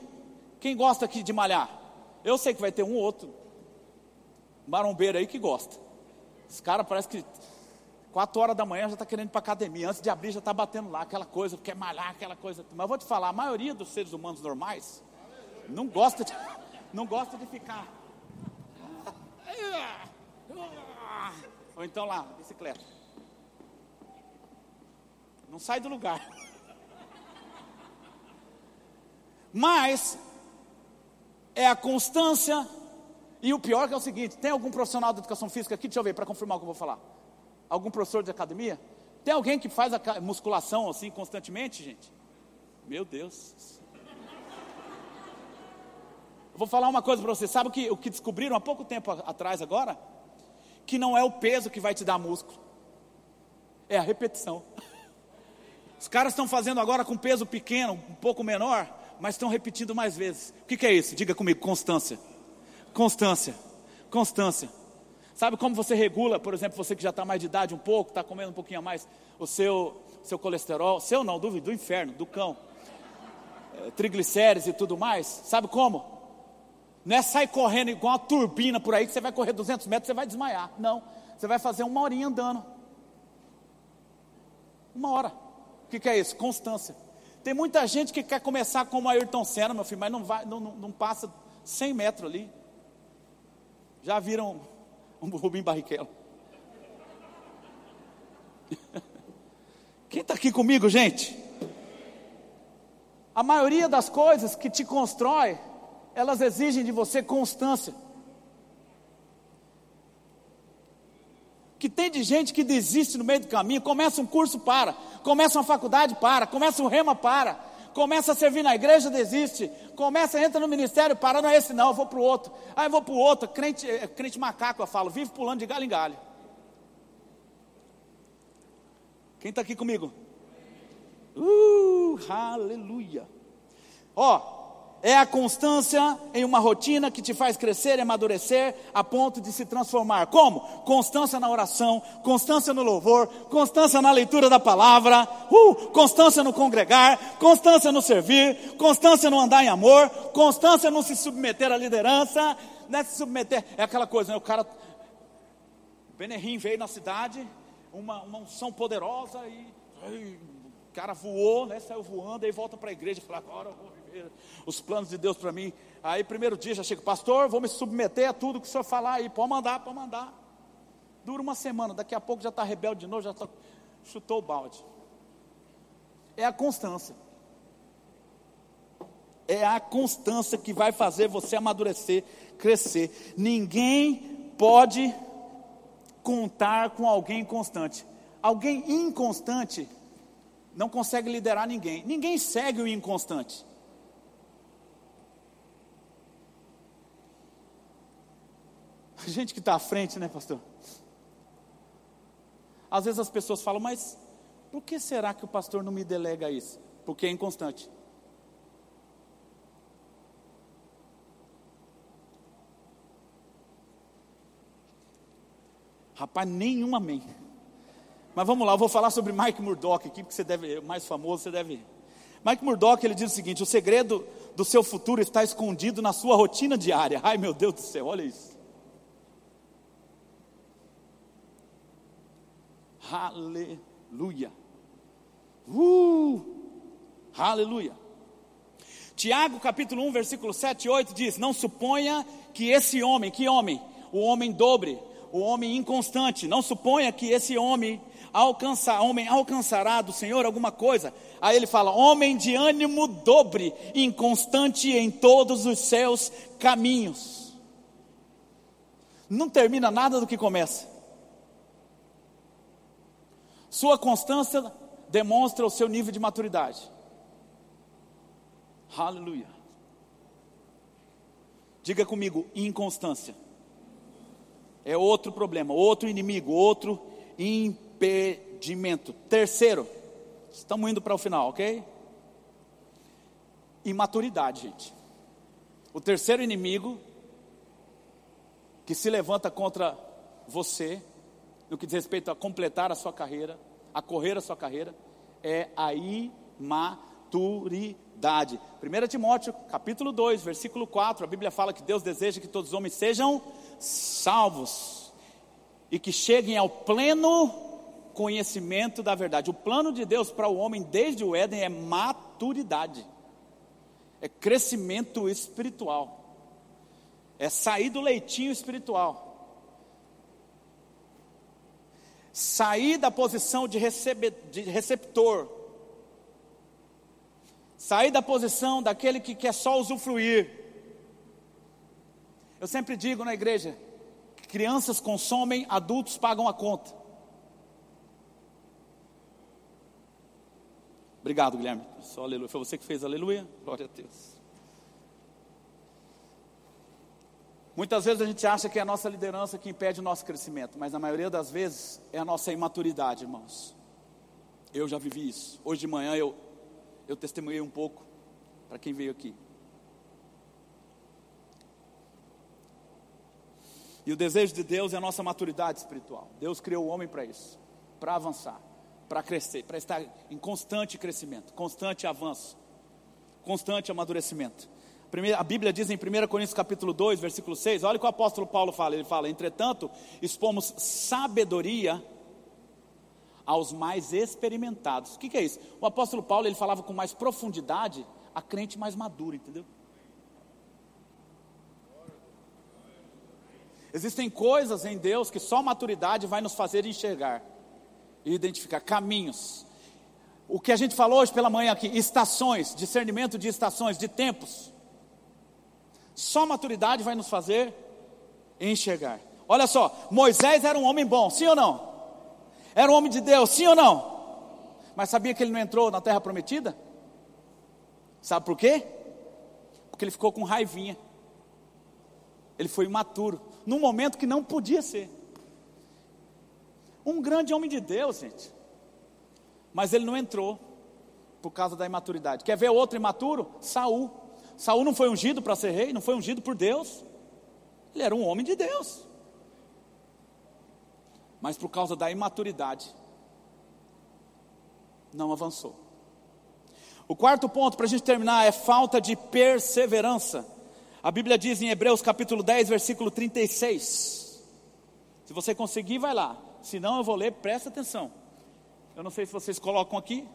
Quem gosta aqui de malhar? Eu sei que vai ter um ou outro marombeiro aí que gosta. Esse cara parece que quatro horas da manhã já está querendo ir para academia. Antes de abrir já está batendo lá aquela coisa, quer malhar aquela coisa. Mas eu vou te falar, a maioria dos seres humanos normais não gosta de, não gosta de ficar. Ou então lá, bicicleta. Não sai do lugar. Mas é a constância e o pior que é o seguinte: tem algum profissional de educação física aqui? Deixa eu ver para confirmar o que eu vou falar. Algum professor de academia? Tem alguém que faz a musculação assim constantemente, gente? Meu Deus. Eu vou falar uma coisa para você. Sabe o que, o que descobriram há pouco tempo atrás agora? Que não é o peso que vai te dar músculo, é a repetição. Os caras estão fazendo agora com peso pequeno, um pouco menor, mas estão repetindo mais vezes. O que, que é isso? Diga comigo: constância. Constância. Constância. Sabe como você regula, por exemplo, você que já está mais de idade um pouco, está comendo um pouquinho a mais, o seu, seu colesterol, seu não, do, do inferno, do cão, é, triglicérides e tudo mais? Sabe como? Não é sair correndo igual uma turbina por aí, que você vai correr 200 metros, você vai desmaiar. Não, você vai fazer uma horinha andando. Uma hora. O que, que é isso? Constância. Tem muita gente que quer começar como Ayrton Senna, meu filho, mas não, vai, não, não, não passa 100 metros ali. Já viram um Rubim Barrichello? Quem está aqui comigo, gente? A maioria das coisas que te constrói, elas exigem de você constância. Que tem de gente que desiste no meio do caminho, começa um curso para, começa uma faculdade para, começa um rema para, começa a servir na igreja, desiste, começa, entra no ministério, para, não é esse não, eu vou para o outro, aí eu vou para o outro, crente, é, crente macaco eu falo, vive pulando de galho em galho. Quem está aqui comigo? Uh, aleluia. Ó, é a constância em uma rotina que te faz crescer e amadurecer a ponto de se transformar. Como? Constância na oração, constância no louvor, constância na leitura da palavra, uh, constância no congregar, constância no servir, constância no andar em amor, constância no se submeter à liderança, não é se submeter, é aquela coisa, né? O cara, Benerim veio na cidade, uma, uma unção poderosa e, e o cara voou, né? Saiu voando, aí volta para a igreja e fala, agora eu vou os planos de Deus para mim. Aí, primeiro dia, já chego, pastor, vou me submeter a tudo que o senhor falar aí, pode mandar, pode mandar. Dura uma semana, daqui a pouco já está rebelde de novo, já tá, chutou o balde. É a constância. É a constância que vai fazer você amadurecer, crescer. Ninguém pode contar com alguém constante. Alguém inconstante não consegue liderar ninguém. Ninguém segue o inconstante. Gente que está à frente, né, pastor? Às vezes as pessoas falam, mas por que será que o pastor não me delega isso? Porque é inconstante. Rapaz, nenhum amém. Mas vamos lá, eu vou falar sobre Mike Murdock aqui, porque você deve, mais famoso, você deve. Mike Murdock, ele diz o seguinte: o segredo do seu futuro está escondido na sua rotina diária. Ai, meu Deus do céu, olha isso. Aleluia. Uh! Aleluia. Tiago capítulo 1, versículo 7 e 8 diz: Não suponha que esse homem, que homem? O homem dobre, o homem inconstante, não suponha que esse homem alcança, homem alcançará do Senhor alguma coisa. Aí ele fala: homem de ânimo dobre, inconstante em todos os seus caminhos. Não termina nada do que começa. Sua constância demonstra o seu nível de maturidade. Aleluia. Diga comigo, inconstância. É outro problema, outro inimigo, outro impedimento. Terceiro, estamos indo para o final, ok? Imaturidade, gente. O terceiro inimigo que se levanta contra você no que diz respeito a completar a sua carreira, a correr a sua carreira, é a imaturidade. 1 Timóteo, capítulo 2, versículo 4, a Bíblia fala que Deus deseja que todos os homens sejam salvos e que cheguem ao pleno conhecimento da verdade. O plano de Deus para o homem desde o Éden é maturidade, é crescimento espiritual, é sair do leitinho espiritual sair da posição de, recebe, de receptor, sair da posição daquele que quer só usufruir. Eu sempre digo na igreja: crianças consomem, adultos pagam a conta. Obrigado, Guilherme. Só aleluia. Foi você que fez aleluia? Glória a Deus. Muitas vezes a gente acha que é a nossa liderança que impede o nosso crescimento, mas na maioria das vezes é a nossa imaturidade, irmãos. Eu já vivi isso. Hoje de manhã eu, eu testemunhei um pouco para quem veio aqui. E o desejo de Deus é a nossa maturidade espiritual. Deus criou o homem para isso, para avançar, para crescer, para estar em constante crescimento, constante avanço, constante amadurecimento. A Bíblia diz em 1 Coríntios capítulo 2, versículo 6, olha o que o apóstolo Paulo fala, ele fala, entretanto, expomos sabedoria aos mais experimentados. O que, que é isso? O apóstolo Paulo ele falava com mais profundidade a crente mais madura, entendeu? Existem coisas em Deus que só maturidade vai nos fazer enxergar e identificar caminhos. O que a gente falou hoje pela manhã aqui, estações, discernimento de estações, de tempos. Só maturidade vai nos fazer enxergar. Olha só, Moisés era um homem bom, sim ou não? Era um homem de Deus, sim ou não? Mas sabia que ele não entrou na terra prometida? Sabe por quê? Porque ele ficou com raivinha. Ele foi imaturo, num momento que não podia ser. Um grande homem de Deus, gente. Mas ele não entrou por causa da imaturidade. Quer ver outro imaturo? Saul. Saul não foi ungido para ser rei, não foi ungido por Deus. Ele era um homem de Deus. Mas por causa da imaturidade, não avançou. O quarto ponto, para a gente terminar, é falta de perseverança. A Bíblia diz em Hebreus capítulo 10, versículo 36. Se você conseguir, vai lá. Se não, eu vou ler, presta atenção. Eu não sei se vocês colocam aqui,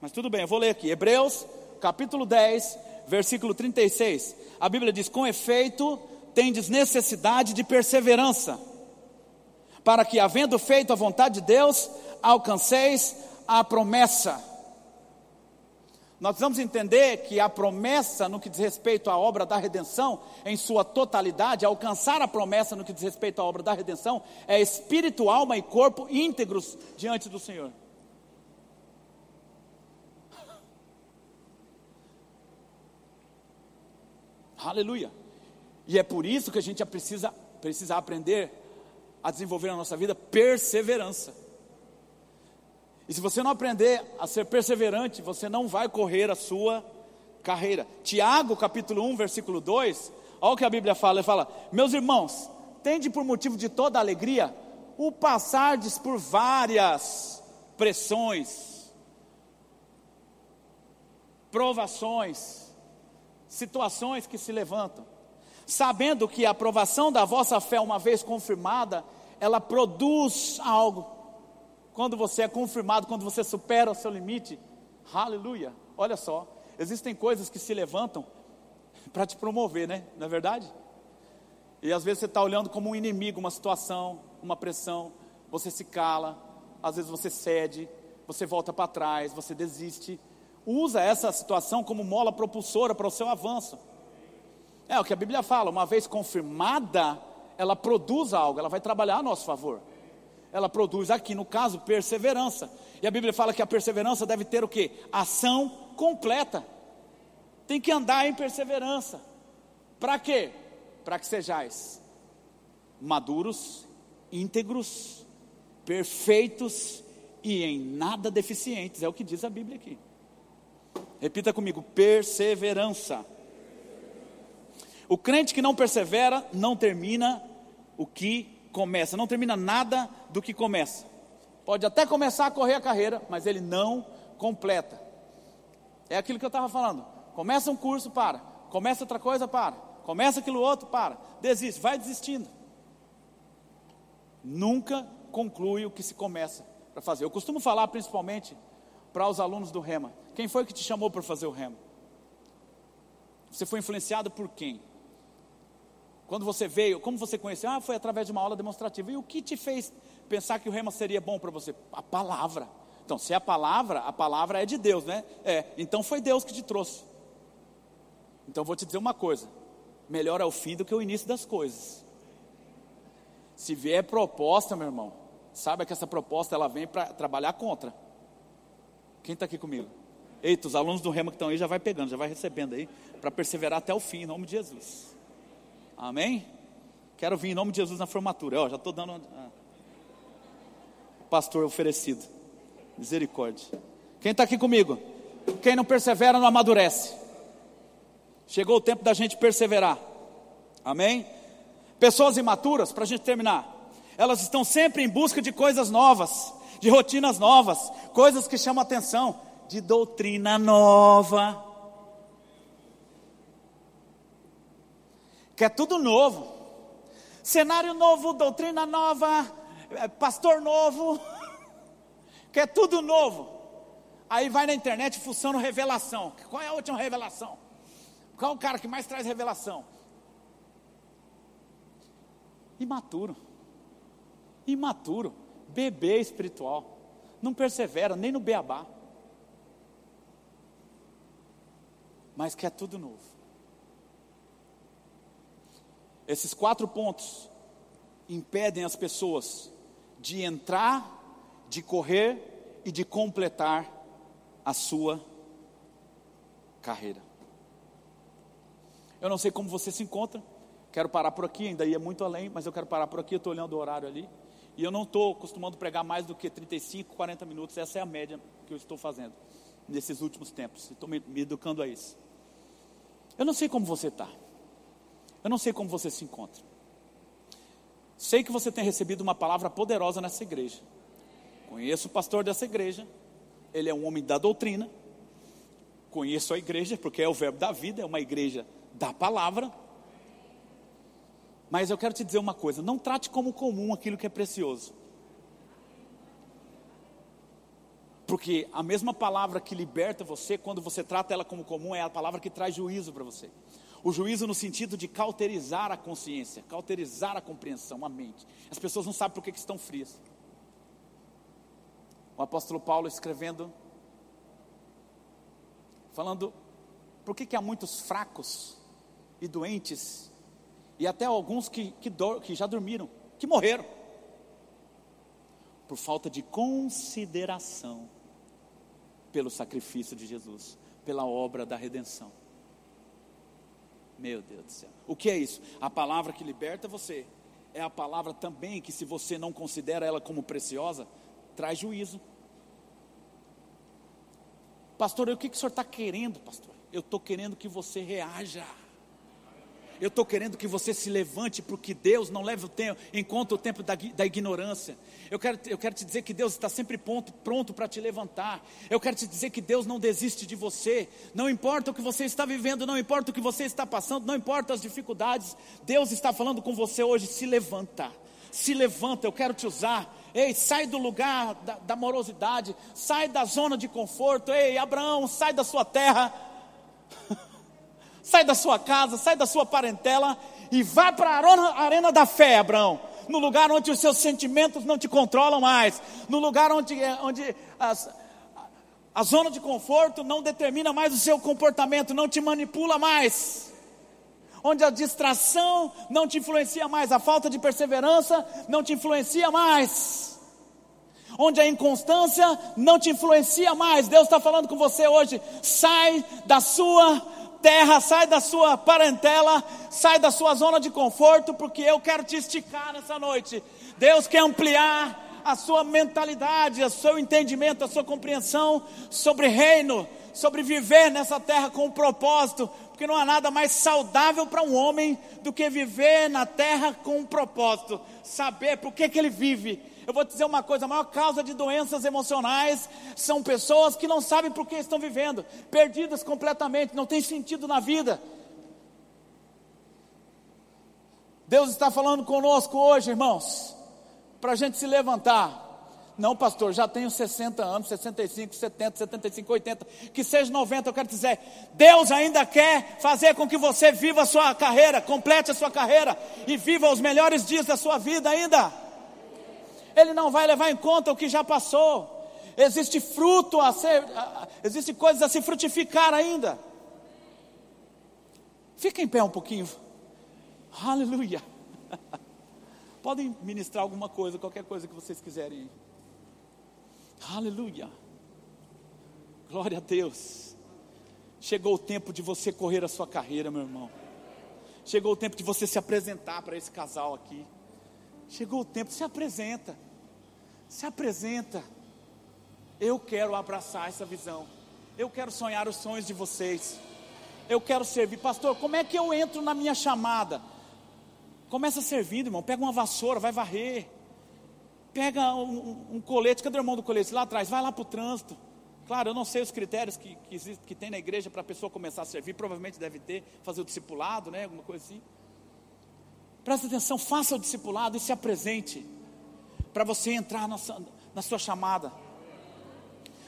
mas tudo bem, eu vou ler aqui. Hebreus capítulo 10, versículo 36. A Bíblia diz: Com efeito, tendes necessidade de perseverança, para que, havendo feito a vontade de Deus, alcanceis a promessa. Nós precisamos entender que a promessa, no que diz respeito à obra da redenção, em sua totalidade, alcançar a promessa no que diz respeito à obra da redenção, é espírito, alma e corpo íntegros diante do Senhor. Aleluia. E é por isso que a gente precisa, precisa aprender a desenvolver na nossa vida perseverança. E se você não aprender a ser perseverante, você não vai correr a sua carreira. Tiago, capítulo 1, versículo 2, olha o que a Bíblia fala: ele fala, meus irmãos, tende por motivo de toda alegria o passardes por várias pressões, provações, situações que se levantam sabendo que a aprovação da vossa fé, uma vez confirmada, ela produz algo. Quando você é confirmado, quando você supera o seu limite, aleluia. Olha só, existem coisas que se levantam para te promover, né? Não é verdade? E às vezes você está olhando como um inimigo uma situação, uma pressão, você se cala, às vezes você cede, você volta para trás, você desiste. Usa essa situação como mola propulsora para o seu avanço. É o que a Bíblia fala, uma vez confirmada, ela produz algo, ela vai trabalhar a nosso favor. Ela produz aqui, no caso, perseverança. E a Bíblia fala que a perseverança deve ter o que? Ação completa. Tem que andar em perseverança. Para quê? Para que sejais maduros, íntegros, perfeitos e em nada deficientes. É o que diz a Bíblia aqui. Repita comigo: perseverança. O crente que não persevera não termina o que começa, não termina nada do que começa. Pode até começar a correr a carreira, mas ele não completa. É aquilo que eu estava falando. Começa um curso, para. Começa outra coisa, para. Começa aquilo outro, para. Desiste, vai desistindo. Nunca conclui o que se começa para fazer. Eu costumo falar principalmente para os alunos do Rema. Quem foi que te chamou para fazer o Rema? Você foi influenciado por quem? Quando você veio, como você conheceu? Ah, foi através de uma aula demonstrativa. E o que te fez pensar que o rema seria bom para você? A palavra. Então, se é a palavra, a palavra é de Deus, né? É, então foi Deus que te trouxe. Então vou te dizer uma coisa: melhor é o fim do que o início das coisas. Se vier proposta, meu irmão, saiba que essa proposta ela vem para trabalhar contra. Quem está aqui comigo? Eita, os alunos do Rema que estão aí já vai pegando, já vai recebendo aí, para perseverar até o fim, em nome de Jesus. Amém? Quero vir em nome de Jesus na formatura. Ó, já estou dando. Ah. Pastor oferecido. Misericórdia. Quem está aqui comigo? Quem não persevera não amadurece. Chegou o tempo da gente perseverar. Amém? Pessoas imaturas, para a gente terminar, elas estão sempre em busca de coisas novas, de rotinas novas, coisas que chamam atenção, de doutrina nova. Quer tudo novo. Cenário novo, doutrina nova, é, pastor novo. quer tudo novo. Aí vai na internet funciona revelação. Qual é a última revelação? Qual é o cara que mais traz revelação? Imaturo. Imaturo. Bebê espiritual. Não persevera nem no beabá. Mas quer tudo novo. Esses quatro pontos impedem as pessoas de entrar, de correr e de completar a sua carreira. Eu não sei como você se encontra, quero parar por aqui, ainda ia muito além, mas eu quero parar por aqui, eu estou olhando o horário ali. E eu não estou acostumando pregar mais do que 35, 40 minutos, essa é a média que eu estou fazendo nesses últimos tempos. Estou me, me educando a isso. Eu não sei como você está. Eu não sei como você se encontra. Sei que você tem recebido uma palavra poderosa nessa igreja. Conheço o pastor dessa igreja. Ele é um homem da doutrina. Conheço a igreja, porque é o verbo da vida, é uma igreja da palavra. Mas eu quero te dizer uma coisa: não trate como comum aquilo que é precioso. Porque a mesma palavra que liberta você, quando você trata ela como comum, é a palavra que traz juízo para você. O juízo no sentido de cauterizar a consciência, cauterizar a compreensão, a mente. As pessoas não sabem por que, estão frias. O apóstolo Paulo escrevendo, falando, por que, que há muitos fracos e doentes, e até alguns que, que, do, que já dormiram, que morreram, por falta de consideração pelo sacrifício de Jesus, pela obra da redenção. Meu Deus do céu. O que é isso? A palavra que liberta você é a palavra também que, se você não considera ela como preciosa, traz juízo. Pastor, o que, que o senhor está querendo, pastor? Eu estou querendo que você reaja. Eu estou querendo que você se levante, porque Deus não leva o tempo, em conta o tempo da, da ignorância. Eu quero, eu quero te dizer que Deus está sempre pronto, pronto para te levantar. Eu quero te dizer que Deus não desiste de você. Não importa o que você está vivendo, não importa o que você está passando, não importa as dificuldades. Deus está falando com você hoje. Se levanta, se levanta. Eu quero te usar. Ei, sai do lugar da, da morosidade, sai da zona de conforto. Ei, Abraão, sai da sua terra. Sai da sua casa, sai da sua parentela e vá para a arena da fé, Abraão. No lugar onde os seus sentimentos não te controlam mais, no lugar onde, onde as, a zona de conforto não determina mais o seu comportamento, não te manipula mais. Onde a distração não te influencia mais, a falta de perseverança não te influencia mais. Onde a inconstância não te influencia mais. Deus está falando com você hoje. Sai da sua terra, sai da sua parentela, sai da sua zona de conforto, porque eu quero te esticar nessa noite. Deus quer ampliar a sua mentalidade, o seu entendimento, a sua compreensão sobre reino, sobre viver nessa terra com um propósito, porque não há nada mais saudável para um homem do que viver na terra com um propósito, saber por que, que ele vive eu vou te dizer uma coisa: a maior causa de doenças emocionais são pessoas que não sabem por que estão vivendo, perdidas completamente, não tem sentido na vida. Deus está falando conosco hoje, irmãos, para a gente se levantar. Não, pastor, já tenho 60 anos, 65, 70, 75, 80, que seja 90, eu quero dizer, Deus ainda quer fazer com que você viva a sua carreira, complete a sua carreira e viva os melhores dias da sua vida ainda. Ele não vai levar em conta o que já passou. Existe fruto a ser, existe coisas a se frutificar ainda. Fica em pé um pouquinho. Aleluia. Podem ministrar alguma coisa, qualquer coisa que vocês quiserem. Aleluia. Glória a Deus. Chegou o tempo de você correr a sua carreira, meu irmão. Chegou o tempo de você se apresentar para esse casal aqui. Chegou o tempo, se apresenta. Se apresenta. Eu quero abraçar essa visão. Eu quero sonhar os sonhos de vocês. Eu quero servir. Pastor, como é que eu entro na minha chamada? Começa servindo, irmão. Pega uma vassoura, vai varrer. Pega um, um colete. Cadê o irmão do colete? Lá atrás. Vai lá para o trânsito. Claro, eu não sei os critérios que, que, existe, que tem na igreja para a pessoa começar a servir. Provavelmente deve ter, fazer o discipulado, né? Alguma coisa assim. Presta atenção, faça o discipulado e se apresente para você entrar na sua, na sua chamada.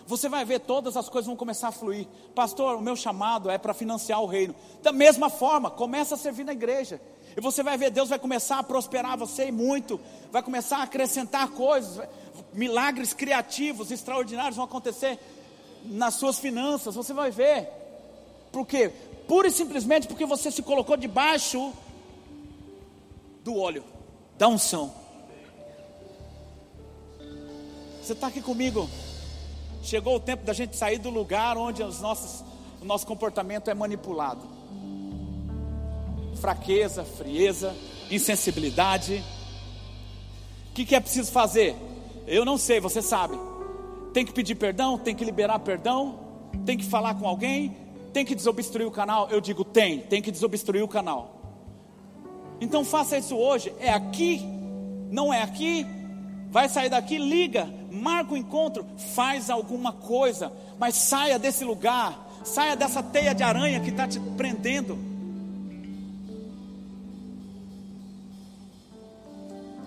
você vai ver todas as coisas vão começar a fluir. Pastor, o meu chamado é para financiar o reino. Da mesma forma, começa a servir na igreja. E você vai ver, Deus vai começar a prosperar você muito, vai começar a acrescentar coisas, milagres criativos, extraordinários vão acontecer nas suas finanças, você vai ver. Por quê? Pura e simplesmente porque você se colocou debaixo do óleo, da unção. Você está aqui comigo? Chegou o tempo da gente sair do lugar onde os nossos, o nosso comportamento é manipulado. Fraqueza, frieza, insensibilidade. O que, que é preciso fazer? Eu não sei, você sabe. Tem que pedir perdão, tem que liberar perdão, tem que falar com alguém, tem que desobstruir o canal. Eu digo, tem, tem que desobstruir o canal. Então faça isso hoje. É aqui, não é aqui. Vai sair daqui, liga, marca o encontro, faz alguma coisa, mas saia desse lugar, saia dessa teia de aranha que está te prendendo.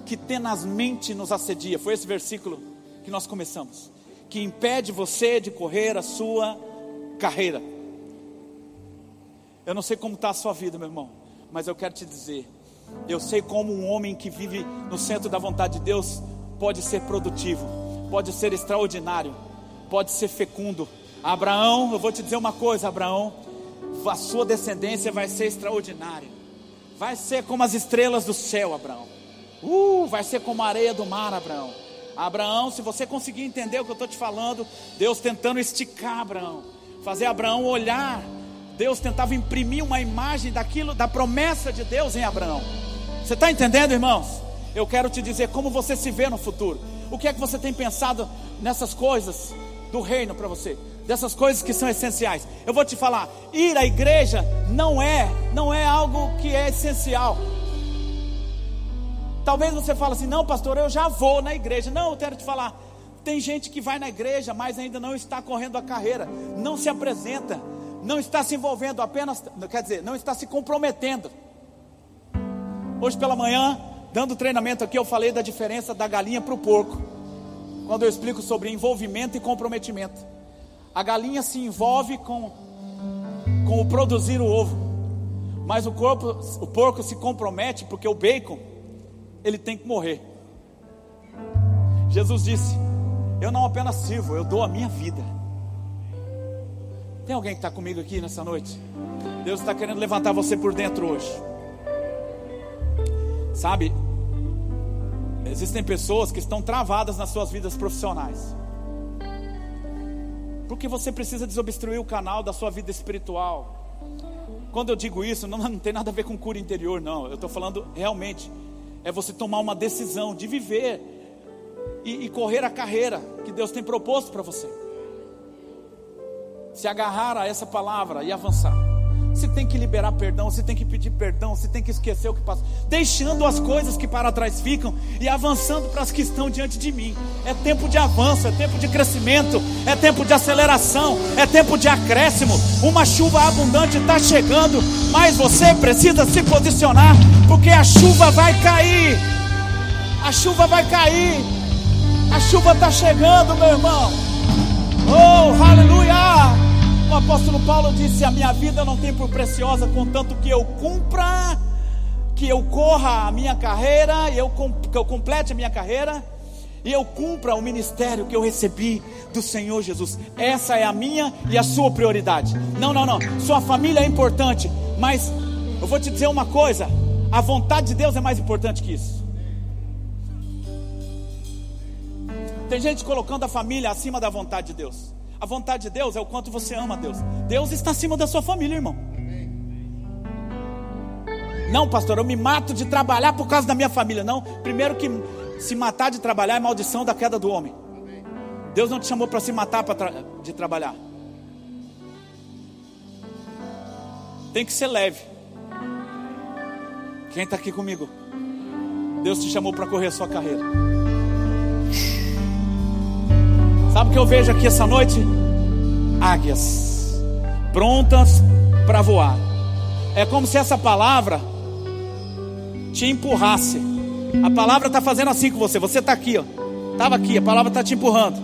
Que tenazmente nos assedia, foi esse versículo que nós começamos, que impede você de correr a sua carreira. Eu não sei como está a sua vida, meu irmão, mas eu quero te dizer, eu sei como um homem que vive no centro da vontade de Deus pode ser produtivo pode ser extraordinário, pode ser fecundo. Abraão, eu vou te dizer uma coisa, Abraão, a sua descendência vai ser extraordinária. Vai ser como as estrelas do céu, Abraão. Uh, vai ser como a areia do mar, Abraão. Abraão, se você conseguir entender o que eu estou te falando, Deus tentando esticar Abraão, fazer Abraão olhar. Deus tentava imprimir uma imagem daquilo, da promessa de Deus em Abraão. Você está entendendo, irmãos? Eu quero te dizer como você se vê no futuro. O que é que você tem pensado nessas coisas do reino para você? Dessas coisas que são essenciais. Eu vou te falar, ir à igreja não é, não é algo que é essencial. Talvez você fale assim: "Não, pastor, eu já vou na igreja". Não, eu quero te falar, tem gente que vai na igreja, mas ainda não está correndo a carreira, não se apresenta, não está se envolvendo apenas, quer dizer, não está se comprometendo. Hoje pela manhã, Dando treinamento aqui, eu falei da diferença da galinha para o porco. Quando eu explico sobre envolvimento e comprometimento. A galinha se envolve com, com o produzir o ovo. Mas o, corpo, o porco se compromete porque o bacon, ele tem que morrer. Jesus disse: Eu não apenas sirvo, eu dou a minha vida. Tem alguém que está comigo aqui nessa noite? Deus está querendo levantar você por dentro hoje. Sabe, existem pessoas que estão travadas nas suas vidas profissionais. Porque você precisa desobstruir o canal da sua vida espiritual. Quando eu digo isso, não, não tem nada a ver com cura interior, não. Eu estou falando realmente, é você tomar uma decisão de viver e, e correr a carreira que Deus tem proposto para você. Se agarrar a essa palavra e avançar. Você tem que liberar perdão, você tem que pedir perdão, você tem que esquecer o que passou, deixando as coisas que para trás ficam e avançando para as que estão diante de mim. É tempo de avanço, é tempo de crescimento, é tempo de aceleração, é tempo de acréscimo. Uma chuva abundante está chegando, mas você precisa se posicionar, porque a chuva vai cair. A chuva vai cair. A chuva está chegando, meu irmão. Oh, aleluia! O apóstolo Paulo disse: A minha vida não tem por preciosa, contanto que eu cumpra, que eu corra a minha carreira, eu, que eu complete a minha carreira, e eu cumpra o ministério que eu recebi do Senhor Jesus. Essa é a minha e a sua prioridade. Não, não, não. Sua família é importante, mas eu vou te dizer uma coisa: a vontade de Deus é mais importante que isso. Tem gente colocando a família acima da vontade de Deus. A vontade de Deus é o quanto você ama Deus. Deus está acima da sua família, irmão. Não, pastor, eu me mato de trabalhar por causa da minha família. Não, primeiro que se matar de trabalhar é maldição da queda do homem. Deus não te chamou para se matar tra de trabalhar. Tem que ser leve. Quem está aqui comigo? Deus te chamou para correr a sua carreira. Sabe o que eu vejo aqui essa noite? Águias prontas para voar. É como se essa palavra te empurrasse. A palavra está fazendo assim com você. Você está aqui, ó. Estava aqui, a palavra está te empurrando.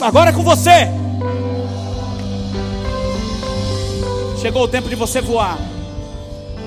Agora é com você. Chegou o tempo de você voar.